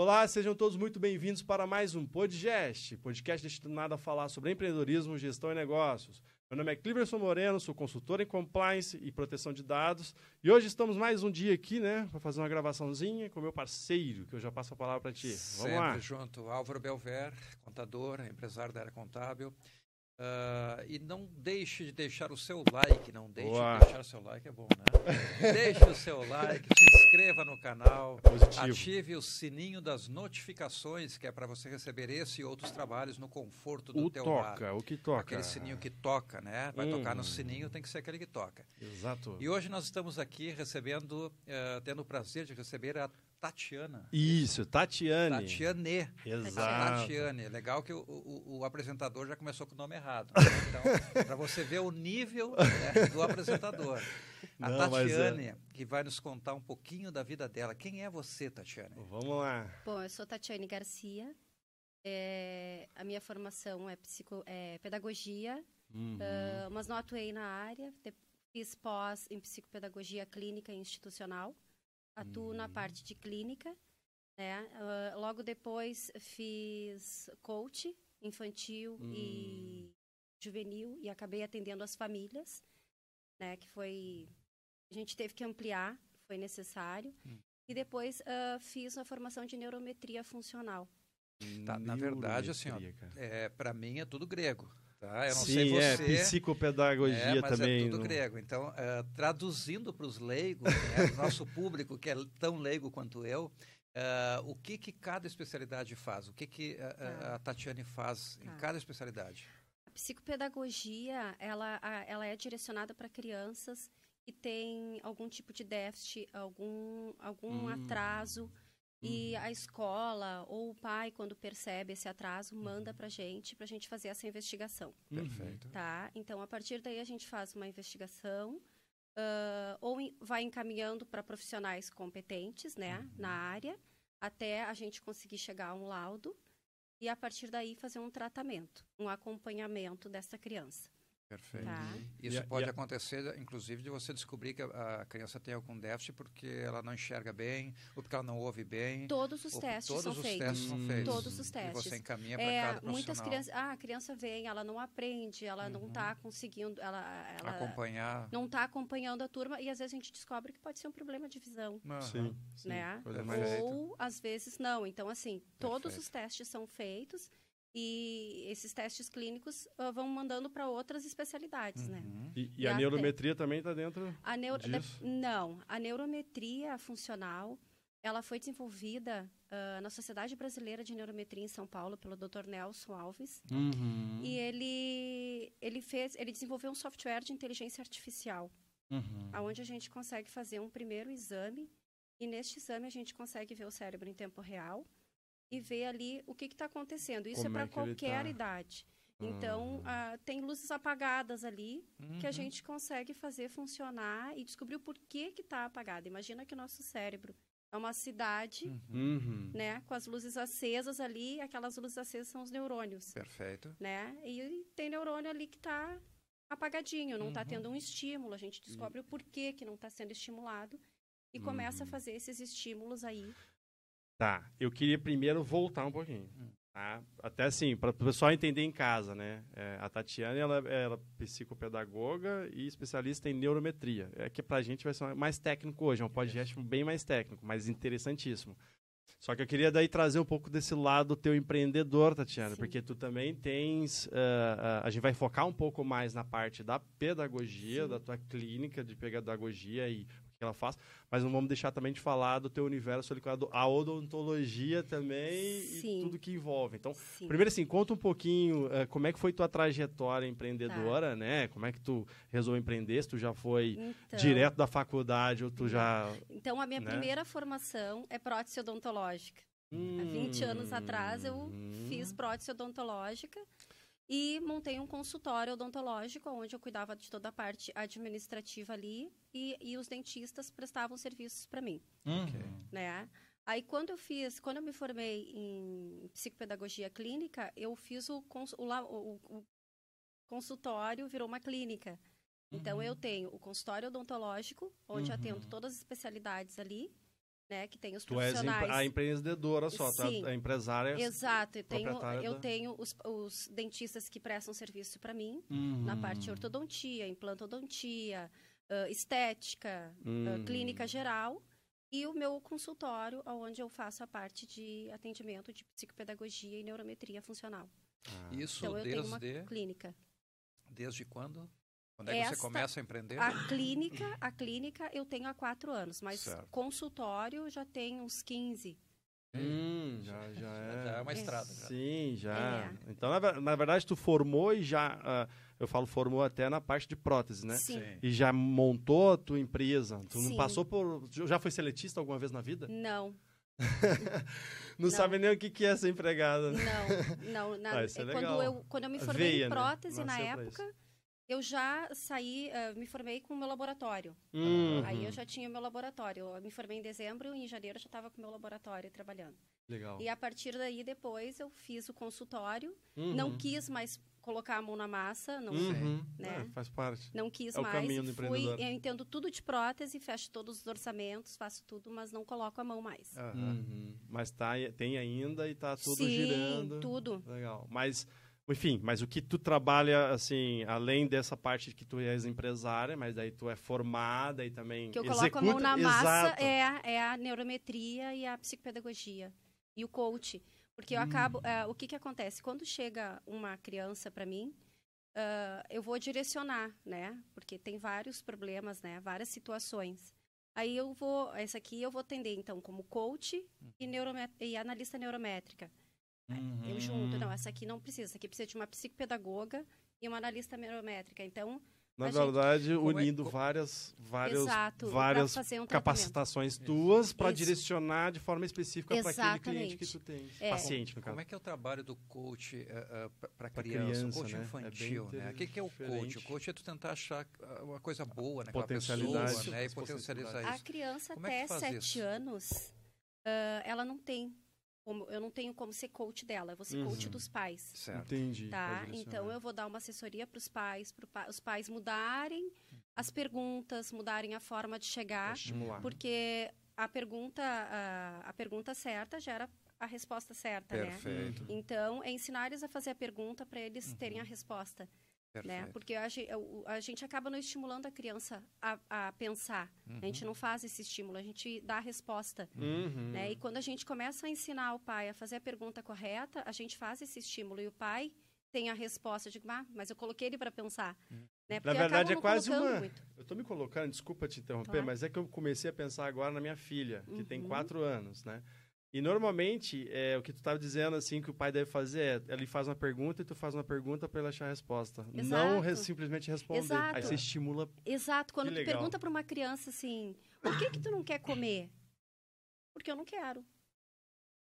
Olá, sejam todos muito bem-vindos para mais um Podgest, podcast destinado a falar sobre empreendedorismo, gestão e negócios. Meu nome é Cliverson Moreno, sou consultor em compliance e proteção de dados. E hoje estamos mais um dia aqui, né, para fazer uma gravaçãozinha com meu parceiro, que eu já passo a palavra para ti. Vamos Sempre lá. junto, Álvaro Belver, contador, empresário da área contábil. Ah, e não deixe de deixar o seu like, não deixe Boa. de deixar o seu like, é bom, né? deixe o seu like, se inscreva no canal, Positivo. ative o sininho das notificações, que é para você receber esse e outros trabalhos no conforto do O teu toca, lar. o que toca. Aquele sininho que toca, né? Vai tocar no Hum. sininho, tem que ser aquele que toca. Exato. E hoje nós estamos aqui recebendo, eh, tendo o prazer de receber a Tatiana. Isso, Tatiane. Tatiane. Exato. Tatiane. Legal que o, o- o apresentador já começou com o nome errado. Então, para você ver o nível né, do apresentador. A Não, é- Tatiane, que vai nos contar um pouquinho da vida dela. Quem é você, Tatiane? Vamos lá. Bom, eu sou Tatiane Garcia. É, a minha formação é, psico, é pedagogia, Uhum. ah, mas não atuei na área. De- fiz pós em psicopedagogia clínica e institucional. Atuo na Uhum. parte de clínica. Né? Ah, logo depois fiz coach infantil Hum. e juvenil e acabei atendendo as famílias, né? Que foi a gente teve que ampliar, foi necessário. Hum. E depois ah, fiz a formação de neurometria funcional. Tá, na verdade, assim, ó. É, para mim é tudo grego. Tá? Eu não Sim, sei é, você. psicopedagogia É, mas também. é tudo no- grego. Então, eh, traduzindo para os leigos, né, o nosso público, que é tão leigo quanto eu, eh, o que, que cada especialidade faz? O que, que eh, eh, Tá. a Tatiane faz em Tá. cada especialidade? A psicopedagogia, ela, a- ela é direcionada para crianças que têm algum tipo de déficit, algum, algum Hum. atraso. E Uhum. a escola ou o pai, quando percebe esse atraso, Uhum. manda para a gente, para a gente fazer essa investigação. Perfeito. Tá? Então, a partir daí, a gente faz uma investigação ah, ou vai encaminhando para profissionais competentes né, Uhum. na área, até a gente conseguir chegar a um laudo e, a partir daí, fazer um tratamento, um acompanhamento dessa criança. Perfeito. Tá? Isso E a- pode e a- acontecer, inclusive, de você descobrir que a, a criança tem algum déficit porque ela não enxerga bem, ou porque ela não ouve bem. Todos os testes todos são os feitos. testes são feitos. Todos os E testes. você encaminha para É, cada profissional. muitas crianças, ah, a criança vem, ela não aprende, ela não Uhum. está conseguindo, ela, ela Acompanhar. não está acompanhando a turma e às vezes a gente descobre que pode ser um problema de visão. Sim, sim. né? Mais... Ou às vezes não. Então, assim, todos Perfeito. os testes são feitos e esses testes clínicos ah, vão mandando para outras especialidades, né? Uhum. E, e E a até- neurometria também está dentro. A neuro... Disso? Não, a neurometria funcional, ela foi desenvolvida ah, na Sociedade Brasileira de Neurometria em São Paulo pelo Dr. Nelson Alves. Uhum. E ele, ele fez, ele desenvolveu um software de inteligência artificial, Uhum. onde a gente consegue fazer um primeiro exame e neste exame a gente consegue ver o cérebro em tempo real e ver ali o que está acontecendo. Isso Como é é para ele qualquer tá. idade. Então, ah, tem luzes apagadas ali que a Uhum. gente consegue fazer funcionar e descobrir o porquê que está apagada. Imagina que o nosso cérebro é uma cidade, Uhum. Uhum. né, com as luzes acesas ali, aquelas luzes acesas são os neurônios, Perfeito. né? E tem neurônio ali que está apagadinho, não está Uhum. tendo um estímulo. A gente descobre o porquê que não está sendo estimulado e começa a Uhum. fazer esses estímulos aí. Tá, eu queria primeiro voltar um pouquinho. Hum. Tá? Até assim, para o pessoal entender em casa, né? É, a Tatiana, ela, ela é psicopedagoga e especialista em neurometria. É que pra gente vai ser mais técnico hoje, é um podcast bem mais técnico, mas interessantíssimo. Só que eu queria daí trazer um pouco desse lado teu empreendedor, Tatiana, Sim. porque tu também tens. ah, a gente vai focar um pouco mais na parte da pedagogia, Sim. da tua clínica de pedagogia e ela faz, mas não vamos deixar também de falar do teu universo ligado à odontologia também Sim. e tudo que envolve. Então, Sim. primeiro assim, conta um pouquinho eh, como é que foi tua trajetória empreendedora, né? Como é que tu resolveu empreender? Se tu já foi Então, direto da faculdade ou tu já... Então, a minha né? primeira formação é prótese odontológica. Há 20 anos atrás eu Hum. fiz prótese odontológica e montei um consultório odontológico onde eu cuidava de toda a parte administrativa ali e, e os dentistas prestavam serviços para mim, Ok. né? Aí quando eu fiz, quando eu me formei em psicopedagogia clínica, eu fiz o, cons- o, la- o- o consultório virou uma clínica. Então eu tenho o consultório odontológico, onde Uhum. atendo todas as especialidades ali, né, que tem os Tu és profissionais. empre- a empreendedora só, tu é a empresária. Exato, eu tenho, eu da- tenho os, os dentistas que prestam serviço para mim, Uhum. na parte de ortodontia, implantodontia, ãh, estética, ãh, Hum. clínica geral, e o meu consultório, onde eu faço a parte de atendimento de psicopedagogia e neurometria funcional. Ah. Isso Então, eu tenho uma desde, clínica. desde quando? Quando é que você começa a empreender? A clínica, a clínica eu tenho há quatro anos, mas Certo. consultório já tem uns 15. Hum, já, já é. Já é uma É. estrada. já. Sim, já. É. Então, na, na verdade, tu formou e já. ah, eu falo formou até na parte de prótese, né? Sim. E já montou a tua empresa. Tu não Sim. passou por. Já foi seletista alguma vez na vida? Não, Não, Não. sabe nem o que que é ser empregada. né? não, não. Na, Ah, isso é quando, legal. eu, quando eu me formei Veia, em né? prótese na Nasceu pra época, eu já saí, eh, me formei com o meu laboratório. Uhum. Aí eu já tinha o meu laboratório. Eu me formei em dezembro e em janeiro eu já estava com o meu laboratório trabalhando. Legal. E a partir daí, depois, eu fiz o consultório. Uhum. Não quis mais colocar a mão na massa, não, Uhum. né? É, faz parte. não quis É o mais. caminho do Fui, empreendedor. eu entendo tudo de prótese, fecho todos os orçamentos, faço tudo, mas não coloco a mão mais. Uhum. Mas tá, tem ainda e tá tudo Sim, girando. tudo. Legal. Mas, enfim, mas o que tu trabalha, assim, além dessa parte que tu és empresária, mas daí tu é formada e também que eu coloco executa... a mão na massa Exato. é, a- é a neurometria e a psicopedagogia e o coach. Porque Hum. eu acabo ah, o que que acontece? Quando chega uma criança para mim ah, eu vou direcionar né? Porque tem vários problemas né? Várias situações. Aí eu vou essa aqui eu vou atender então como coach e, neurome- e analista neurométrica eu junto não essa aqui não precisa essa aqui precisa de uma psicopedagoga e uma analista neurométrica então Na a gente- verdade, Como é- unindo co- várias, várias, exato várias fazer um capacitações tuas para direcionar de forma específica para aquele cliente que tu tem. É. Paciente, no caso. Como é que é o trabalho do coach para Pra criança, criança, o coach né? É infantil, bem né? O que, que é o coach? O coach é tu tentar achar ah, uma coisa boa naquela Potencialidade. pessoa, né? E Isso. potencializar A isso. criança Como é até que faz 7 isso? anos, ah, ela não tem. Como, eu não tenho como ser coach dela, eu vou ser coach Uhum. dos pais. Certo. Entendi. Tá? Então eu vou dar uma assessoria para os pais, para os pais mudarem as perguntas, mudarem a forma de chegar, estimular. porque a pergunta, a, a pergunta certa gera a resposta certa, né? Perfeito. Então, é ensinar eles a fazer a pergunta para eles terem a resposta, né? Porque a, a gente acaba não estimulando a criança a, a pensar. A gente não faz esse estímulo, a gente dá a resposta. Uhum. Né? E quando a gente começa a ensinar o pai a fazer a pergunta correta, a gente faz esse estímulo e o pai tem a resposta. Eu digo, ah, mas eu coloquei ele para pensar. Né? Porque verdade, é quase uma- muito. Eu tô me colocando, desculpa te interromper, Claro. mas é que eu comecei a pensar agora na minha filha, que tem Uhum. quatro anos, né? E normalmente, é, o que tu estava dizendo, assim, que o pai deve fazer é, ele faz uma pergunta e tu faz uma pergunta para ele achar a resposta. Não re- Exato. simplesmente responder. Exato. Aí você estimula. Exato. Quando Que tu legal. pergunta para uma criança assim, por que que tu não quer comer? Porque eu não quero.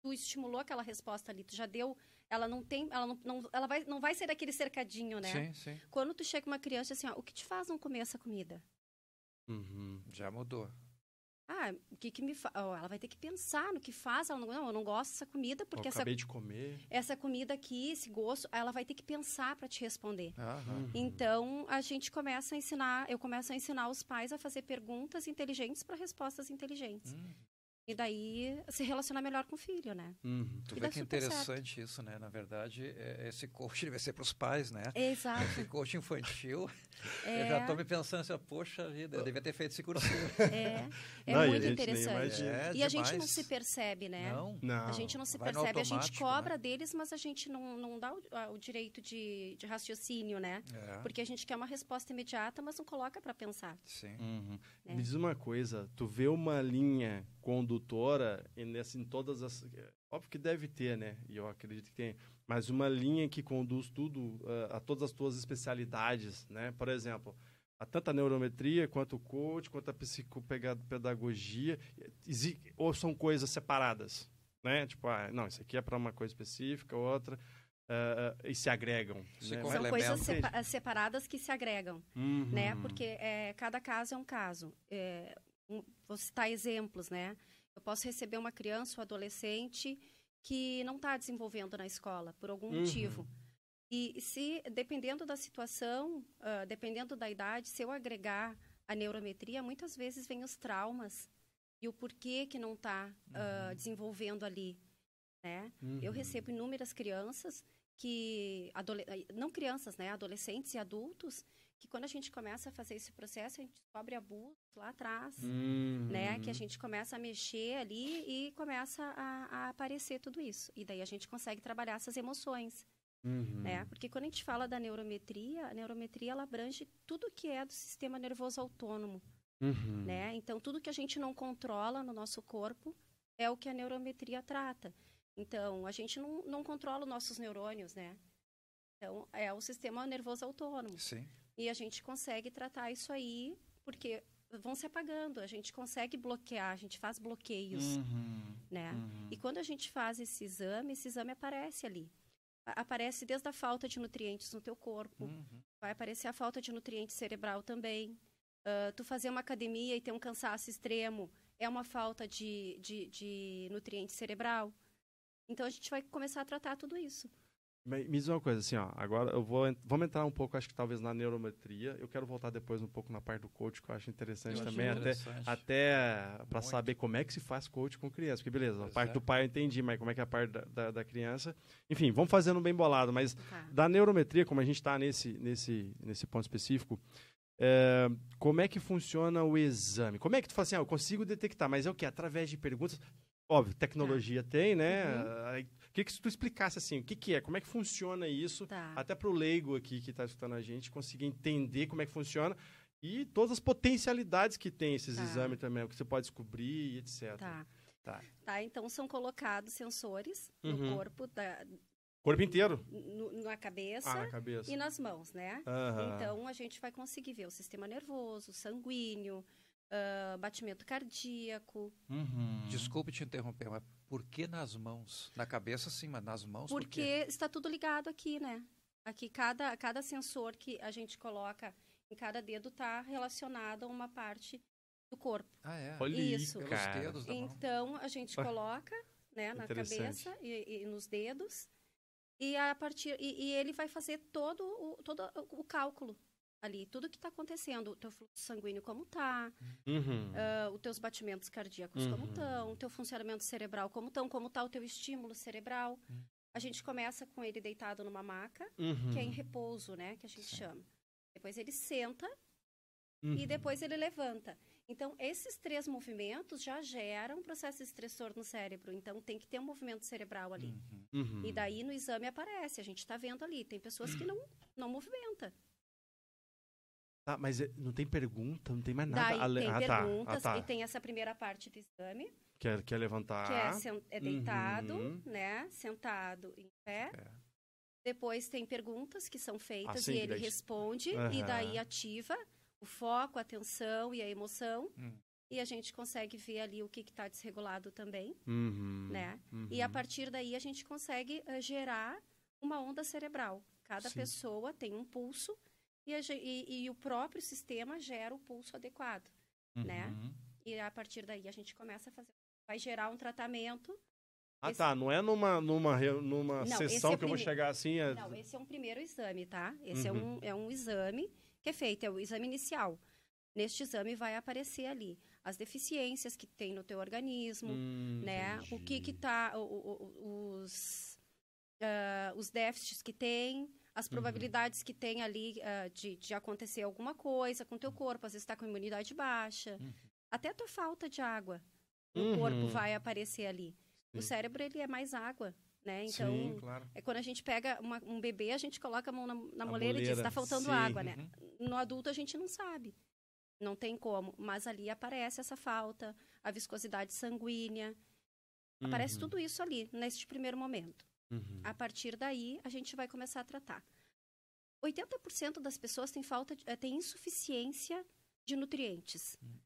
Tu estimulou aquela resposta ali, tu já deu, ela não tem, ela não, não- ela vai, não vai ser daquele cercadinho, né? Sim, sim. Quando tu chega uma criança assim, ó, o que te faz não comer essa comida? Uhum. Já mudou. Ah, o que que me faz? ela vai ter que pensar no que faz. Ela não, não, eu não gosto dessa comida porque Eu essa, acabei de comer. essa comida aqui, esse gosto, ela vai ter que pensar para te responder. Aham. Uhum. Então, a gente começa a ensinar, eu começo a ensinar os pais a fazer perguntas inteligentes para respostas inteligentes. Hum. E daí se relacionar melhor com o filho, né? Uhum. Tu E vê que super interessante isso, né? Na verdade, é- esse coach deve ser para os pais, né? Exato. Esse coach infantil, É, eu já estou me pensando assim, poxa vida, eu devia ter feito esse cursinho. é, é Não, a muito interessante. É e a gente não se percebe, né? Não, Não. A gente não se vai percebe, a gente automático, cobra né? deles, mas a gente não, não dá o, o direito de, de raciocínio, né? É, Porque a gente quer uma resposta imediata, mas não coloca para pensar. sim. Uhum. É. Me diz uma coisa, tu vê uma linha condutora e nessa, em todas as. Óbvio que deve ter, né? E eu acredito que tem. Mas uma linha que conduz tudo ah, a todas as tuas especialidades, né? Por exemplo, a tanto a neurometria quanto o coach, quanto a psicopedagogia, ou são coisas separadas, né? Tipo, ah, não, isso aqui é para uma coisa específica, outra, ah, e se agregam. Se né? São coisas sepa- separadas que se agregam. Uhum. né? Porque é, cada caso é um caso. É, um, vou citar exemplos, né? Eu posso receber uma criança ou adolescente que não está desenvolvendo na escola por algum Uhum. motivo. E se, dependendo da situação, ah, dependendo da idade, se eu agregar a neurometria, muitas vezes vem os traumas e o porquê que não está Uhum. desenvolvendo ali, né? Eu Uhum. recebo inúmeras crianças que não crianças, né, adolescentes e adultos, que quando a gente começa a fazer esse processo, a gente descobre abusos lá atrás, Uhum. né, que a gente começa a mexer ali e começa a, a aparecer tudo isso. E daí a gente consegue trabalhar essas emoções, Uhum. né? Porque quando a gente fala da neurometria, a neurometria ela abrange tudo que é do sistema nervoso autônomo, Uhum. né? Então tudo que a gente não controla no nosso corpo é o que a neurometria trata. Então a gente não, não controla os nossos neurônios, né? Então é o sistema nervoso autônomo Sim. E a gente consegue tratar isso aí porque vão se apagando. A gente consegue bloquear, a gente faz bloqueios, Uhum. né? Uhum. E quando a gente faz esse exame, esse exame aparece ali. Aparece desde a falta de nutrientes no teu corpo, Uhum. vai aparecer a falta de nutriente cerebral também. Ah, tu fazer uma academia e ter um cansaço extremo é uma falta de, de, de nutriente cerebral. Então a gente vai começar a tratar tudo isso. Me me diz uma coisa, assim, ó, agora eu vou, vamos entrar um pouco, acho que talvez na neurometria. Eu quero voltar depois um pouco na parte do coach, que eu acho interessante Eu também, até, interessante. até para Muito. saber como é que se faz coach com criança. Porque beleza, a Pois parte é. do pai eu entendi, mas como é que é a parte da, da, da criança. Enfim, vamos fazendo bem bolado, mas Tá. da neurometria, como a gente está nesse, nesse, nesse ponto específico, é, como é que funciona o exame? Como é que tu fala assim, ah, eu consigo detectar, mas é o que? Através de perguntas? Óbvio, tecnologia tem, né? Uhum. Queria que tu explicasse assim, o que, que é, como é que funciona isso, Tá. até para o leigo aqui que está escutando a gente conseguir entender como é que funciona e todas as potencialidades que tem esses Tá. exames também, o que você pode descobrir e etc. Tá. Tá. Tá, então são colocados sensores Uhum. no corpo, da, Corpo inteiro? no- na cabeça Ah, na cabeça. e nas mãos, né? Aham. Então a gente vai conseguir ver o sistema nervoso, sanguíneo, ah, batimento cardíaco. Uhum. Desculpe te interromper, mas por que nas mãos? Na cabeça sim, mas nas mãos por Porque quê? está tudo ligado aqui, né? Aqui cada, cada sensor que a gente coloca em cada dedo está relacionado a uma parte do corpo. Ah, é. Olha Isso. Pelos cara. dedos da mão. Então a gente coloca né, na cabeça e, e nos dedos e a partir e, e ele vai fazer todo o, todo o cálculo ali, tudo que está acontecendo, o teu fluxo sanguíneo como tá, Uhum. ah, os teus batimentos cardíacos como Uhum. estão, o teu funcionamento cerebral como estão, como está o teu estímulo cerebral. Uhum. A gente começa com ele deitado numa maca, Uhum. que é em repouso, né, que a gente chama. Depois ele senta Uhum. e depois ele levanta. Então, esses três movimentos já geram um processo estressor no cérebro. Então, tem que ter um movimento cerebral ali. Uhum. Uhum. E daí, no exame, aparece. A gente está vendo ali. Tem pessoas que não, não movimenta. Tá, mas é- não tem pergunta, não tem mais nada. Daí, ale- tem ah, tá. perguntas. Ah, tá. E tem essa primeira parte do exame, Quer, quer levantar? que é, sen- é deitado, Uhum. né? Sentado em pé. É. Depois tem perguntas que são feitas Assim, e que ele daí- responde. E Aham. daí ativa o foco, a atenção e a emoção. Hum. E a gente consegue ver ali o que está desregulado também. Uhum. né? E a Uhum. partir daí a gente consegue eh, gerar uma onda cerebral. Cada Sim. pessoa tem um pulso e, a e- e o próprio sistema gera o pulso adequado, né? Uhum. E a partir daí a gente começa a fazer, vai gerar um tratamento. Ah, esse- tá. Não é numa, numa, numa Não, sessão é que eu vou chegar assim. É... Não, esse é um primeiro exame, tá? Esse é, Uhum. um, é um exame que é feito, é o exame inicial. Neste exame vai aparecer ali as deficiências que tem no teu organismo, Hum, né? O que que entendi. tá, o- o- os, ah, os déficits que tem, as Uhum. probabilidades que tem ali ah, de, de acontecer alguma coisa com o teu corpo, às vezes está com imunidade baixa, Uhum. até a tua falta de água, o Uhum. corpo vai aparecer ali. O Sim. cérebro ele é mais água, né? Então Sim. Claro. é quando a gente pega uma- um bebê, a gente coloca a mão na, na A moleira e diz, moleira, está faltando sim. água, né? Uhum. No adulto a gente não sabe. Não tem como. Mas ali aparece essa falta, a viscosidade sanguínea. Aparece Uhum. tudo isso ali, neste primeiro momento. Uhum. A partir daí, a gente vai começar a tratar. 80% das pessoas têm falta, de, eh, têm insuficiência de nutrientes, Hum.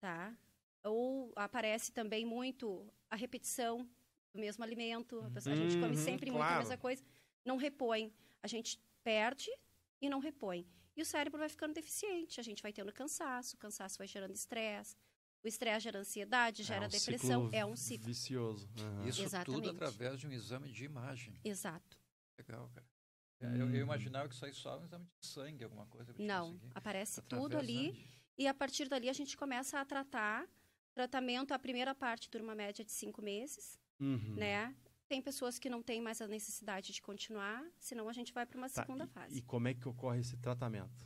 tá? Ou aparece também muito a repetição do mesmo alimento. A, pessoa- a gente come Uhum, sempre muito claro. a mesma coisa, não repõe. A gente perde e não repõe. E o cérebro vai ficando deficiente, a gente vai tendo cansaço, o cansaço vai gerando estresse, o estresse gera ansiedade, gera é um depressão, ciclo é um ciclo. vicioso. Aham. Isso Exatamente. tudo através de um exame de imagem. Exato. Legal, cara. É, eu, Uhum. eu imaginava que isso aí só um exame de sangue, alguma coisa. Não, conseguido. aparece tudo Através, ali né, de- e a partir dali a gente começa a tratar Tratamento, a primeira parte dura uma média de cinco meses, Uhum. né? Tem pessoas que não têm mais a necessidade de continuar, senão a gente vai para uma Tá, segunda e- fase. E como é que ocorre esse tratamento?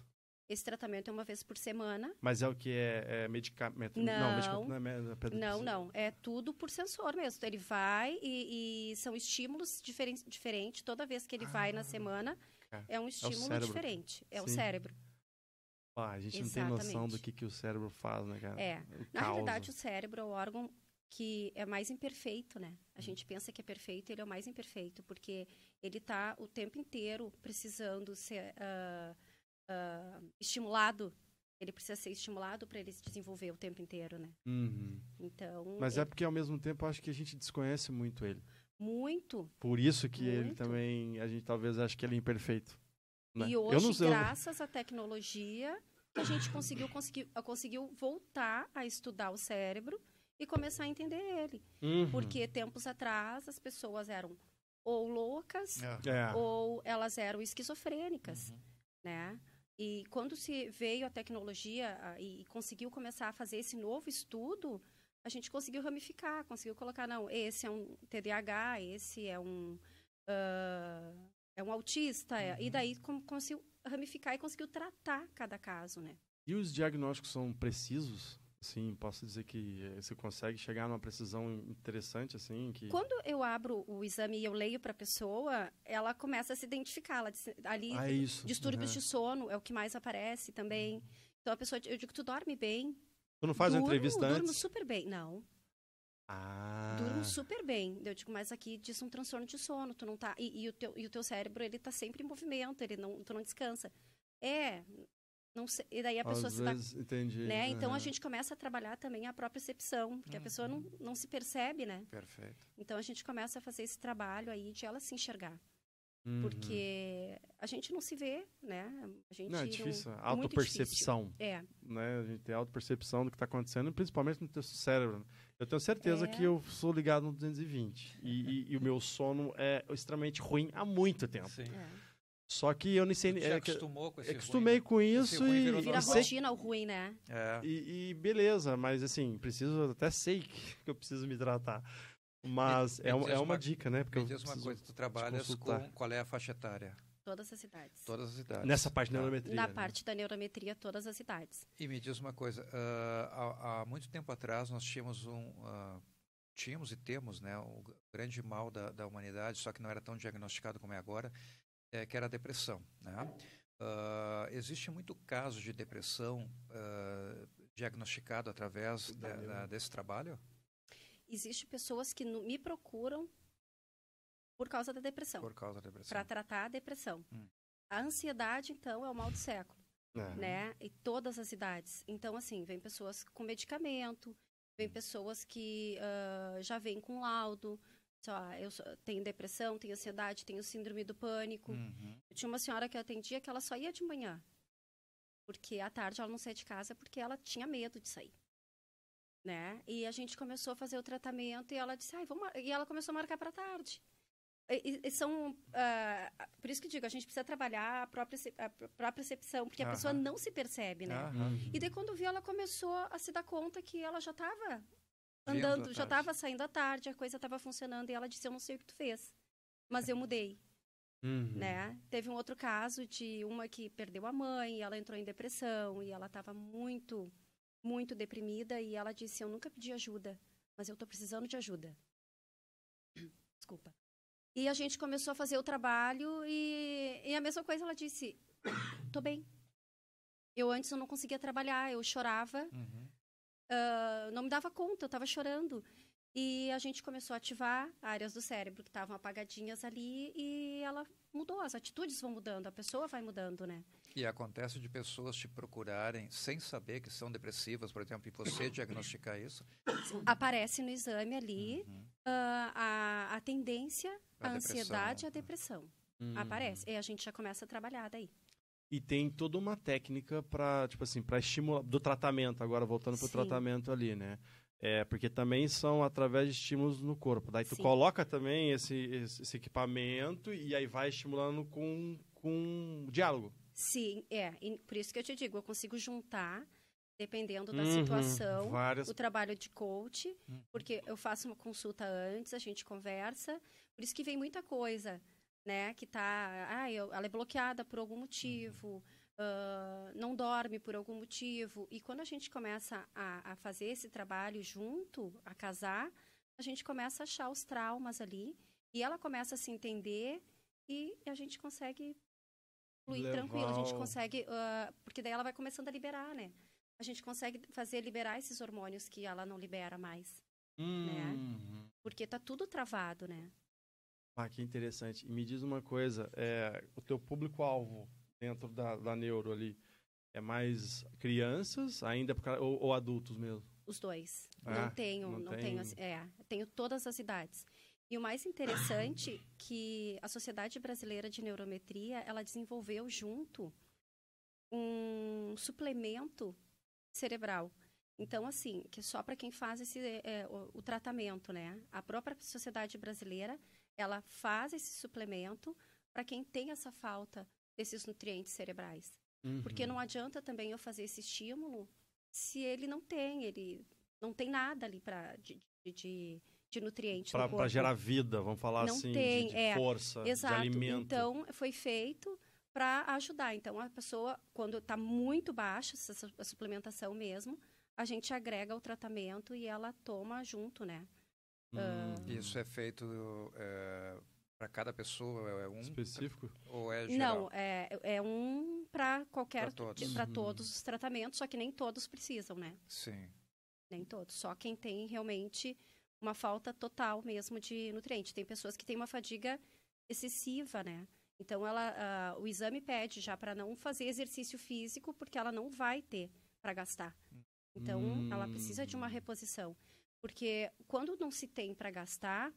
Esse tratamento é uma vez por semana. Mas é o que é, é medicamento? Não. medicamento não é, me- é Não, não. É tudo por sensor mesmo. Ele vai e, e são estímulos diferentes diferente. Toda vez que ele vai na Ah, semana, cara. é um estímulo cérebro. diferente. É o Sim. cérebro. Ah, a gente não tem noção Exatamente. do que, que o cérebro faz, né, cara? É. O Na realidade, o cérebro é o órgão que é mais imperfeito, né? A gente pensa que é perfeito, ele é o mais imperfeito, porque ele está o tempo inteiro precisando ser ah, ah, estimulado. Ele precisa ser estimulado para ele se desenvolver o tempo inteiro, né? Uhum. Então, Mas é porque, ao mesmo tempo, acho que a gente desconhece muito ele. muito. Por isso que ele Muito. também, a gente talvez ache que ele é imperfeito. né? E eu hoje, não sei, eu- graças à tecnologia, a gente conseguiu, conseguiu, conseguiu voltar a estudar o cérebro e começar a entender ele. Uhum. Porque tempos atrás as pessoas eram ou loucas É. É. ou elas eram esquizofrênicas, Uhum. né? E quando se veio a tecnologia e conseguiu começar a fazer esse novo estudo, a gente conseguiu ramificar, conseguiu colocar, não, esse é um TDAH, esse é um ah, é um autista, é- e Uhum. daí com- conseguiu ramificar e conseguiu tratar cada caso, né? E os diagnósticos são precisos? Sim, posso dizer que eh, você consegue chegar numa precisão interessante, assim, que... Quando eu abro o exame e eu leio para a pessoa, ela começa a se identificar. Ela diz- ali, Ah, é isso. distúrbios Uhum. de sono é o que mais aparece também. Então a pessoa, eu digo, tu dorme bem? Tu não faz uma durmo, entrevista durmo antes? super bem. Não, Ah. durmo super bem. Eu digo, mas aqui diz um transtorno de sono, tu não tá. E, e o, teu, e o teu cérebro, ele tá sempre em movimento, ele não, tu não descansa. É, não sei. E daí a pessoa Às se dá vezes, entendi. né? Então a gente começa a trabalhar também a própria percepção, porque a pessoa não, não se percebe, né? Perfeito. Então a gente começa a fazer esse trabalho aí de ela se enxergar, Uhum. porque a gente não se vê, né? A gente Não, é difícil. muito Autopercepção. É, Né? A gente tem autopercepção do que está acontecendo, principalmente no teu cérebro. Eu tenho certeza É. que eu sou ligado no 220. E, e- e o meu sono é extremamente ruim há muito tempo. Sim. é. Só que eu não sei. Tu te É, acostumou com esse acostumei ruim, com isso ruim e, Vira rotina o ruim, né? né? É. E, e beleza, mas assim, preciso, até sei que, eu preciso me tratar. Mas Me- me é, uma- diz é uma uma- dica, né? Porque Me diz uma coisa, tu trabalhas consultar. com qual é a faixa etária? Todas as idades. Todas as idades. Nessa parte de Tá. neurometria. Na né? parte da neurometria, todas as idades. E me diz uma coisa, ah, há, há muito tempo atrás nós tínhamos um, ah, tínhamos e temos, né, o grande mal da, da humanidade, só que não era tão diagnosticado como é agora, é, que era a depressão, né? Ah, existe muito caso de depressão ah, diagnosticado através Da desse trabalho? Existem pessoas que no- me procuram por causa da depressão, Por causa da depressão. para tratar a depressão. Hum. A ansiedade, então, é o mal do século. É. né? E todas as idades. Então, assim, vem pessoas com medicamento, vem pessoas que ah, já vêm com laudo. Só, ah, eu tenho depressão, tenho ansiedade, tenho síndrome do pânico. Uhum. Eu tinha uma senhora que eu atendia que ela só ia de manhã. Porque à tarde ela não saía de casa porque ela tinha medo de sair. Né? E a gente começou a fazer o tratamento e ela disse, Ai, vamos mar-" e ela começou a marcar para tarde. E, e- são, ah, por isso que digo, a gente precisa trabalhar a própria, a própria percepção, porque a pessoa Aham. não se percebe, né? Aham. E daí quando viu, ela começou a se dar conta que ela já estava andando, já estava saindo à tarde, a coisa estava funcionando e ela disse, eu não sei o que tu fez, mas eu mudei, Uhum. né? Teve um outro caso de uma que perdeu a mãe, e ela entrou em depressão e ela estava muito, muito deprimida e ela disse, eu nunca pedi ajuda, mas eu estou precisando de ajuda. Desculpa. E a gente começou a fazer o trabalho e, e a mesma coisa ela disse, tô bem. Eu antes eu não conseguia trabalhar, eu chorava, Uhum. Ah, não me dava conta, eu estava chorando. E a gente começou a ativar áreas do cérebro que estavam apagadinhas ali e ela mudou, as atitudes vão mudando, a pessoa vai mudando, né? E acontece de pessoas te procurarem sem saber que são depressivas, por exemplo, e você diagnosticar isso? Aparece no exame ali Uhum. ah, a, a tendência, A a, ansiedade e a depressão. Uhum. Aparece. E a gente já começa a trabalhar daí. E tem toda uma técnica para, tipo assim, para estimular do tratamento, agora voltando pro Sim. tratamento ali, né? É, porque também são através de estímulos no corpo. Daí tu Sim. coloca também esse, esse, esse equipamento e aí vai estimulando com, com diálogo. Sim, é. E por isso que eu te digo, eu consigo juntar dependendo da Uhum, situação. várias- O trabalho de coach, Uhum. porque eu faço uma consulta antes, a gente conversa. Por isso que vem muita coisa, né? Que tá. Ah, eu- ela é bloqueada por algum motivo, ah, não dorme por algum motivo. E quando a gente começa a, a fazer esse trabalho junto, a casar, a gente começa a achar os traumas ali. E ela começa a se entender e a gente consegue fluir tranquilo. A gente consegue. ah, porque daí ela vai começando a liberar, né? A gente consegue fazer liberar esses hormônios que ela não libera mais. Uhum. Porque tá tudo travado, né? Ah, que interessante. E me diz uma coisa, é, o teu público-alvo dentro da, da neuro ali é mais crianças ainda ou, ou adultos mesmo? Os dois. Ah, não tenho, não não, tenho, é, tenho todas as idades. E o mais interessante que a Sociedade Brasileira de Neurometria, ela desenvolveu junto um suplemento cerebral. Então, assim, que é só para quem faz esse, é, o, o tratamento, né? A própria Sociedade Brasileira, ela faz esse suplemento para quem tem essa falta desses nutrientes cerebrais. Porque Uhum. não adianta também eu fazer esse estímulo se ele não tem, ele não tem nada ali para de, de, de, de nutriente no Para gerar vida, vamos falar Não assim, tem, de, de é, força, Exato. de alimento. Então, foi feito para ajudar. Então, a pessoa, quando está muito baixa, essa a suplementação mesmo, a gente agrega o tratamento e ela toma junto, né? Hum, Isso é feito para cada pessoa? É um específico? ou é geral? Não, é, é um para qualquer, Pra todos. para Uhum. todos os tratamentos, só que nem todos precisam, né? Sim. Nem todos. Só quem tem realmente uma falta total mesmo de nutriente. Tem pessoas que têm uma fadiga excessiva, né? Então, ela, ah, o exame pede já para não fazer exercício físico, porque ela não vai ter para gastar. Então, ela precisa de uma Hum. reposição. Porque quando não se tem para gastar,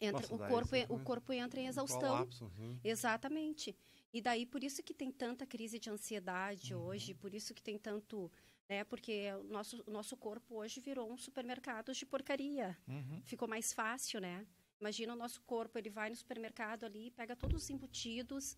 entra, Nossa, o, corpo, o corpo entra em Um exaustão. colapso, uhum. Exatamente. E daí, por isso que tem tanta crise de ansiedade Uhum. hoje, por isso que tem tanto, né? Porque o nosso, o nosso corpo hoje virou um supermercado de porcaria. Uhum. Ficou mais fácil, né? Imagina o nosso corpo, ele vai no supermercado ali, pega todos os embutidos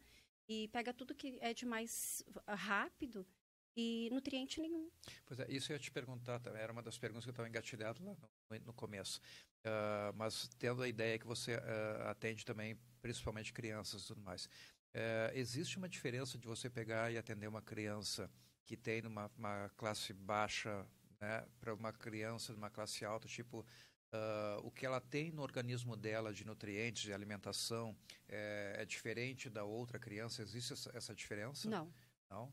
e pega tudo que é de mais rápido e nutriente nenhum. Pois é, isso eu ia te perguntar, também, era uma das perguntas que eu estava engatilhado lá no, no começo. Ah, mas tendo a ideia que você ah, atende também, principalmente crianças e tudo mais. Eh, existe uma diferença de você pegar e atender uma criança que tem numa uma classe baixa né, para uma criança de uma classe alta, tipo, ah, o que ela tem no organismo dela de nutrientes, de alimentação, é, é diferente da outra criança? Existe essa, essa diferença? Não, Não?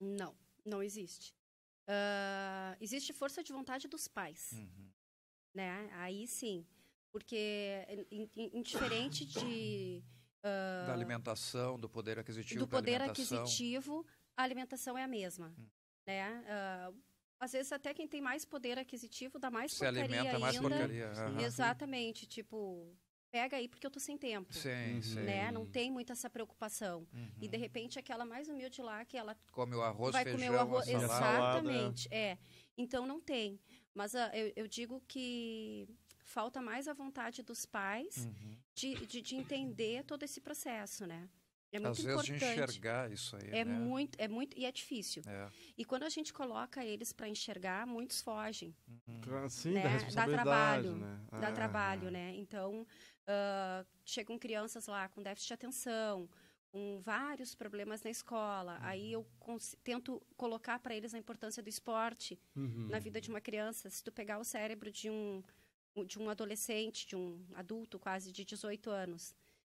não, não existe. Ah, existe força de vontade dos pais. Uhum. né? Aí sim, porque in- in- indiferente de ah, Da alimentação, do poder aquisitivo do poder aquisitivo, a alimentação é a mesma, Hum. né? Ah, às vezes até quem tem mais poder aquisitivo dá mais Se porcaria alimenta mais ainda. porcaria. aham. Exatamente, tipo, pega aí porque eu tô sem tempo, Sim, Uhum. sim. né? Não tem muita essa preocupação. Uhum. E de repente aquela mais humilde lá que ela Come o arroz, vai feijão, comer o arroz. Exatamente, é. Então não tem. Mas ah, eu, eu digo que falta mais a vontade dos pais Uhum. de, de, de entender todo esse processo, né? É muito Às vezes importante. enxergar isso aí, é né? muito, é muito e é difícil. É. E quando a gente coloca eles para enxergar, muitos fogem. Uhum. Sim, Né? da Dá responsabilidade, trabalho, né? Dá Ah, trabalho, né? Então ah, chegam crianças lá com déficit de atenção, com vários problemas na escola. Aí eu tento colocar para eles a importância do esporte uhum. na vida de uma criança. Se tu pegar o cérebro de um de um adolescente, de um adulto quase de 18 anos,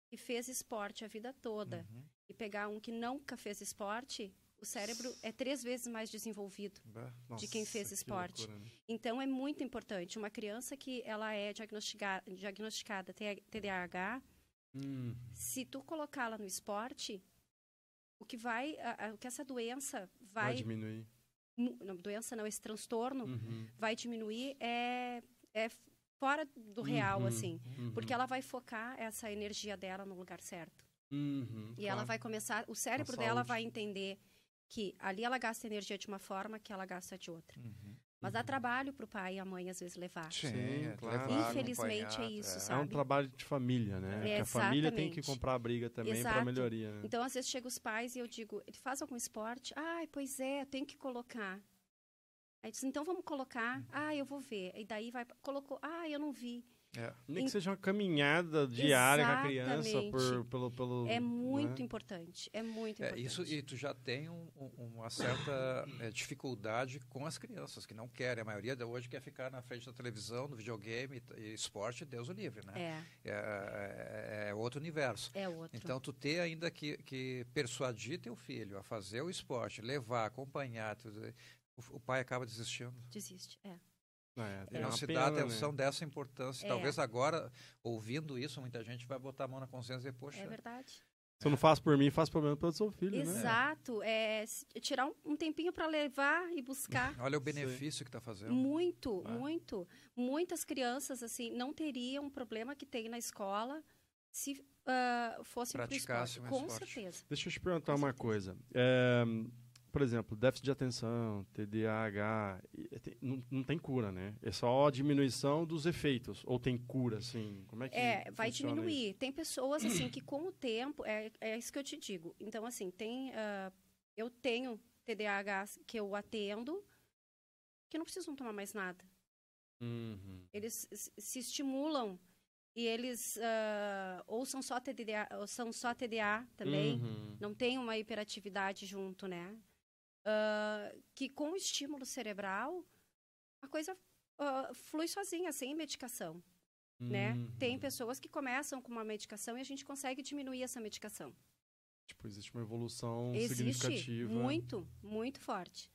que fez esporte a vida toda, Uhum. e pegar um que nunca fez esporte, o cérebro é três vezes mais desenvolvido. Bah. de quem fez Nossa, que esporte. loucura, né? Então é muito importante. Uma criança que ela é diagnostica- diagnosticada T- TDAH, Hum, se tu colocá-la no esporte, o que vai, a- a- o que essa doença vai vai, diminuir. não, doença não, esse transtorno Uhum, vai diminuir é, é fora do real, Uhum. assim. uhum, Porque ela vai focar essa energia dela no lugar certo. uhum, E ela claro. vai começar, o cérebro dela vai entender que ali ela gasta energia de uma forma que ela gasta de outra. Uhum. Mas dá Uhum. trabalho pro pai e a mãe às vezes levar. Sim, Sim, é claro. Infelizmente é isso, é. sabe? É um trabalho de família, né? É, a família tem que comprar a briga também para melhoria. Né? Então, às vezes chega os pais e eu digo, ele faz algum esporte? Ai, pois é, tem que colocar. Aí diz, então vamos colocar, Uhum. ah, eu vou ver. E daí vai, colocou, ah, eu não vi. É. Nem Em- que seja uma caminhada diária com a criança por, pelo, pelo. É muito né? importante, é muito É, importante. isso, e tu já tem um- um- uma certa é, dificuldade com as crianças, que não querem. A maioria de hoje quer ficar na frente da televisão, no videogame e, esporte, Deus o livre, né? É, É, é- é outro universo. é outro. Então, tu ter ainda que, que persuadir teu filho a fazer o esporte, levar, acompanhar, tudo, o, o pai acaba desistindo. Desiste, é. É, E é não uma se dá né? atenção dessa importância. É. Talvez agora, ouvindo isso, muita gente vai botar a mão na consciência e dizer, poxa, É verdade. Se eu não faço por mim, faz problema pelo seu filho, né? Exato. É, s- tirar um, um tempinho para levar e buscar. olha o benefício que está fazendo. Muito, É. muito. Muitas crianças, assim, não teriam o problema que tem na escola se ah, fossem para o Praticasse esporte. um Com esporte. certeza. Deixa eu te perguntar Com uma certeza. coisa. É, por exemplo, déficit de atenção, TDAH, tem- não, não tem cura, né? É só a diminuição dos efeitos. Ou tem cura, assim? Como é que É, vai diminuir. Tem pessoas, assim, que com o tempo, é, é isso que eu te digo. Então, assim, tem. ah, eu tenho TDAH que eu atendo, que não precisam tomar mais nada. isso? Uhum. Eles se estimulam e eles ah, ou são só TDA, ou são só TDA também. Uhum. não tem uma hiperatividade junto, né? Ah, que com o estímulo cerebral, a coisa ah, flui sozinha, sem medicação, né? Uhum. Tem pessoas que começam com uma medicação e a gente consegue diminuir essa medicação. Tipo, existe uma evolução Existe significativa. muito, muito forte.